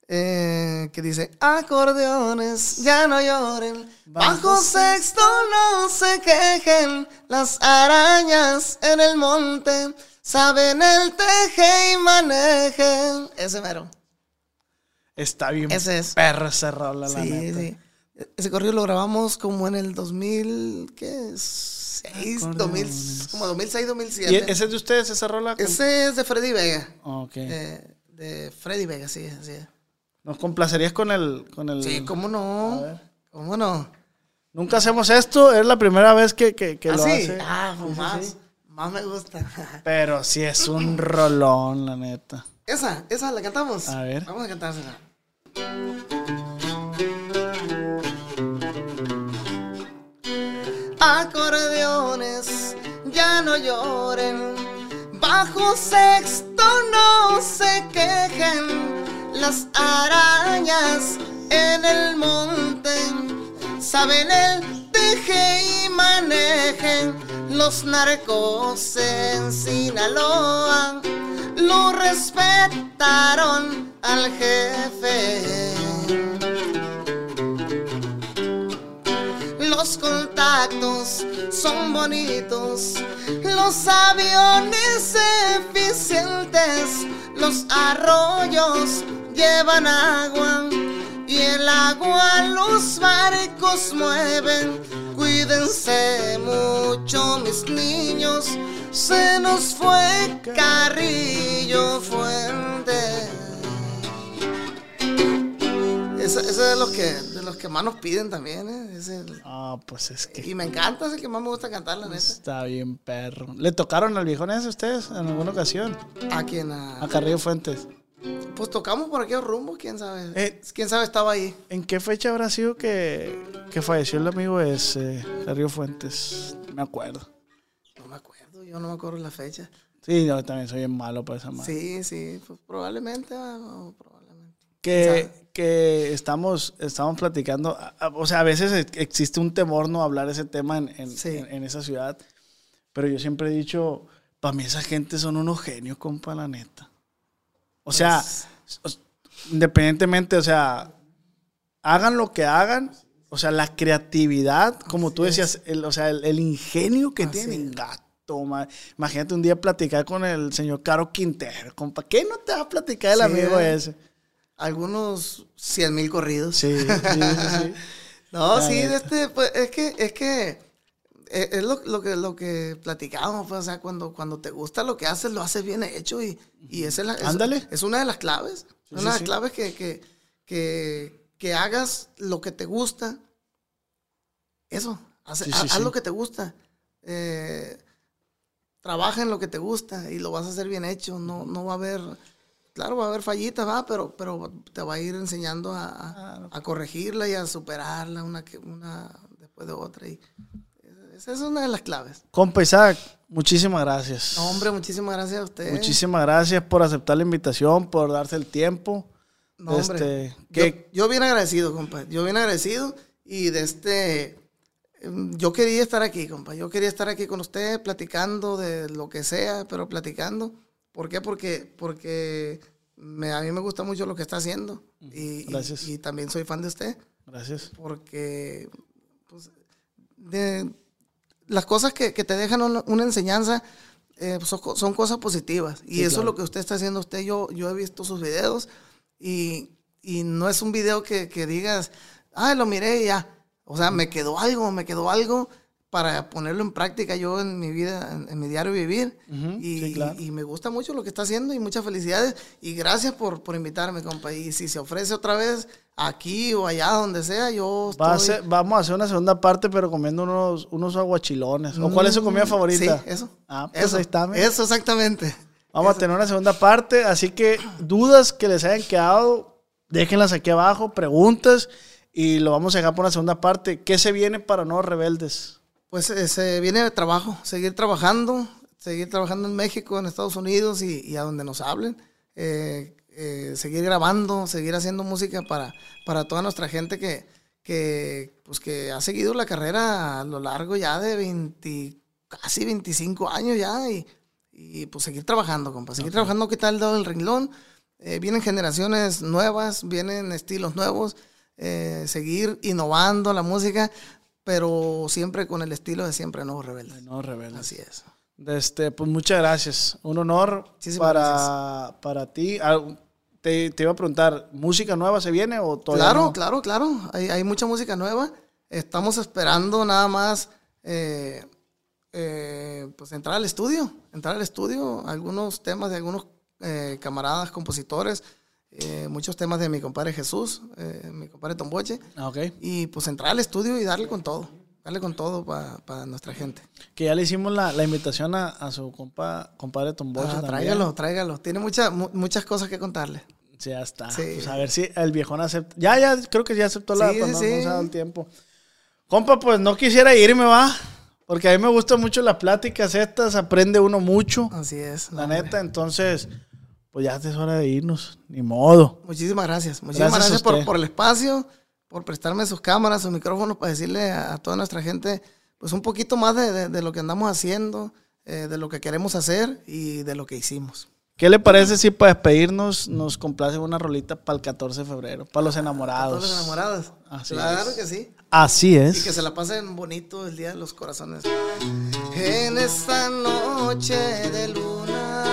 Eh, que dice, acordeones, ya no lloren. Bajo sexto no se quejen. Las arañas en el monte saben el teje y manejen. Ese mero. Está bien Ese es. esa rola, la Sí, neta. sí. Ese corrido lo grabamos como en el 2000, ¿qué es? 6, 2000, como 2006, 2007. ¿Y ese es de ustedes, esa rola? Ese es de Freddy Vega. Ok. Eh, de Freddy Vega, sí, así es. ¿Nos complacerías con el, con el... Sí, ¿cómo no? ¿Cómo no? Nunca hacemos esto, es la primera vez que, que, que ¿Ah, lo sí? hace. Ah, pues Sí, sí, más. sí. Más me gusta. Pero sí es un rolón, la neta. esa, esa la cantamos. A ver. Vamos a cantársela. Acordeones, ya no lloren. Bajo sexto no se quejen. Las arañas en el monte saben el teje y manejen. Los narcos en Sinaloa lo respetaron al jefe. Los contactos son bonitos, los aviones eficientes, los arroyos llevan agua y el agua los barcos mueven. Cuídense mucho mis niños, se nos fue Carrillo Fuente. Ese, ese es de los que de los que más nos piden también, ¿eh? Ah, pues es que y me encanta, es el que más me gusta cantar, la neta. está bien perro. ¿Le tocaron al viejón ese a ustedes en alguna ocasión? A quien a- A Carrillo Fuentes. Pues tocamos por aquellos rumbos, quién sabe. Eh. quién sabe estaba ahí. ¿En qué fecha habrá sido que, que falleció el amigo ese, Carrillo Fuentes? No Me acuerdo. No me acuerdo, yo no me acuerdo la fecha. Sí, yo también soy bien malo para esa madre. Sí, sí, pues probablemente, ah, no, probablemente. que, que estamos, estamos platicando, o sea, a veces ex- existe un temor no hablar ese tema en, en, Sí. en- en esa ciudad, Pero yo siempre he dicho, para mí esa gente son unos genios, compa, la neta. O sea, Pues- independientemente, o sea, hagan lo que hagan, o sea, la creatividad, como tú decías, el, o sea, el, el ingenio que tienen, gato, ma- Imagínate un día platicar con el señor Caro Quintero, compa. ¿Qué no te va a platicar el Sí, amigo ese? Algunos 100 mil corridos. Sí, sí, sí. [laughs] No, La sí, este, pues, es que, es que, es, es lo, lo que, lo que platicábamos, pues, o sea, cuando, cuando te gusta lo que haces, lo haces bien hecho y, y esa es, la, es- Ándale. es una de las claves. Sí, una sí, de las sí. claves que, que, que, que hagas lo que te gusta. Eso, haz, Sí, haz- sí, haz sí. lo que te gusta. Eh, trabaja en lo que te gusta y lo vas a hacer bien hecho. No, no va a haber, claro, va a haber fallitas, va, pero, pero te va a ir enseñando a, a- a corregirla y a superarla una, que- una después de otra. Y esa es una de las claves. Compa Isaac, muchísimas gracias. No, hombre, muchísimas gracias a usted. Muchísimas gracias por aceptar la invitación, por darse el tiempo. No, hombre. Este, que- Yo, yo bien agradecido, compa. Yo bien agradecido. Y de este. em, Yo quería estar aquí, compa. Yo quería estar aquí con usted platicando de lo que sea, pero platicando. ¿Por qué? Porque, porque me- a mí me gusta mucho lo que está haciendo. Y, y- Gracias. y también soy fan de usted. Gracias. Porque pues, de, las cosas que, que te dejan una, una enseñanza eh, son, co- son cosas positivas. Y Sí, eso claro. es lo que usted está haciendo usted. Yo, yo he visto sus videos y, y no es un video que, que digas, ah, lo miré y ya. O sea, me quedó algo, me quedó algo para ponerlo en práctica yo en mi vida, en, en mi diario vivir. Y, sí, claro. y me gusta mucho lo que está haciendo y muchas felicidades. Y gracias por, por invitarme, compa. Y si se ofrece otra vez aquí o allá, donde sea, yo Va a estoy- ser- vamos a hacer una segunda parte, pero comiendo unos, unos aguachilones. ¿O cuál es su comida Mm, favorita? Sí, eso. Ah, pues eso, ahí está. mira. Eso, exactamente. Vamos a tener una segunda parte, así que dudas que les hayan quedado, déjenlas aquí abajo, preguntas, y lo vamos a dejar por una segunda parte. ¿Qué se viene para Nuevos Rebeldes? Pues eh, se viene de trabajo, seguir trabajando, seguir trabajando en México, en Estados Unidos y, y a donde nos hablen. Eh, eh, seguir grabando, seguir haciendo música para, para toda nuestra gente que, que, pues que ha seguido la carrera a lo largo ya de 20, casi 25 años ya y, y, pues seguir trabajando, compa, seguir trabajando, ¿qué tal dado el renglón? Eh, vienen generaciones nuevas, vienen estilos nuevos, eh, seguir innovando la música, pero siempre con el estilo de siempre Nuevos Rebeldes. Nuevos Rebeldes. Así es. Este, pues muchas gracias. Un honor Muchísimas para, para ti. Te, te iba a preguntar, ¿música nueva se viene o todavía Claro, no? claro, claro. Hay, hay mucha música nueva. Estamos esperando nada más eh, eh, pues entrar al estudio. Entrar al estudio. Algunos temas de algunos eh, camaradas, compositores. eh, muchos temas de mi compadre Jesús, eh, mi compadre Tomboche. Ah, ok. Y pues entrar al estudio y darle con todo. Darle con todo para nuestra gente. Que ya le hicimos la, la invitación a, a su compa, compadre Tomboche Ah, tráigalo, tráigalo. Tiene mucha- mu- muchas cosas que contarle. Sí, ya está. Sí. Pues a ver si el viejón acepta. Ya, ya, creo que ya aceptó la. Sí, sí, no, se ha dado el tiempo. Compa, pues no quisiera irme, va. Porque a mí me gustan mucho las pláticas estas, aprende uno mucho, Así es. la hombre. neta. Entonces, pues ya es hora de irnos. Ni modo. Muchísimas gracias. Muchísimas Gracias gracias, por, por el espacio, por prestarme sus cámaras, sus micrófonos para decirle a, a toda nuestra gente, pues un poquito más de, de- de lo que andamos haciendo, eh, de lo que queremos hacer y de lo que hicimos. ¿Qué le parece si para despedirnos nos complace una rolita para el 14 de febrero? Para los enamorados. todos los enamorados. Así claro es. que sí. Así Y es. que se la pasen bonito el Día de los Corazones. En esta noche de luna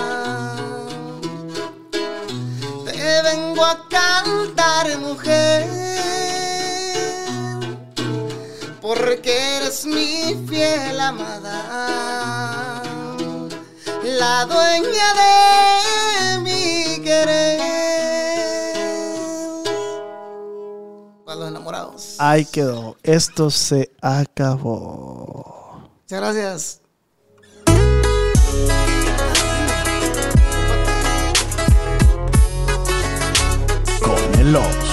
te vengo a cantar, mujer, porque eres mi fiel amada, la dueña de mi querer. Para los enamorados. Ahí quedó. Esto se acabó. Muchas gracias. Comelos.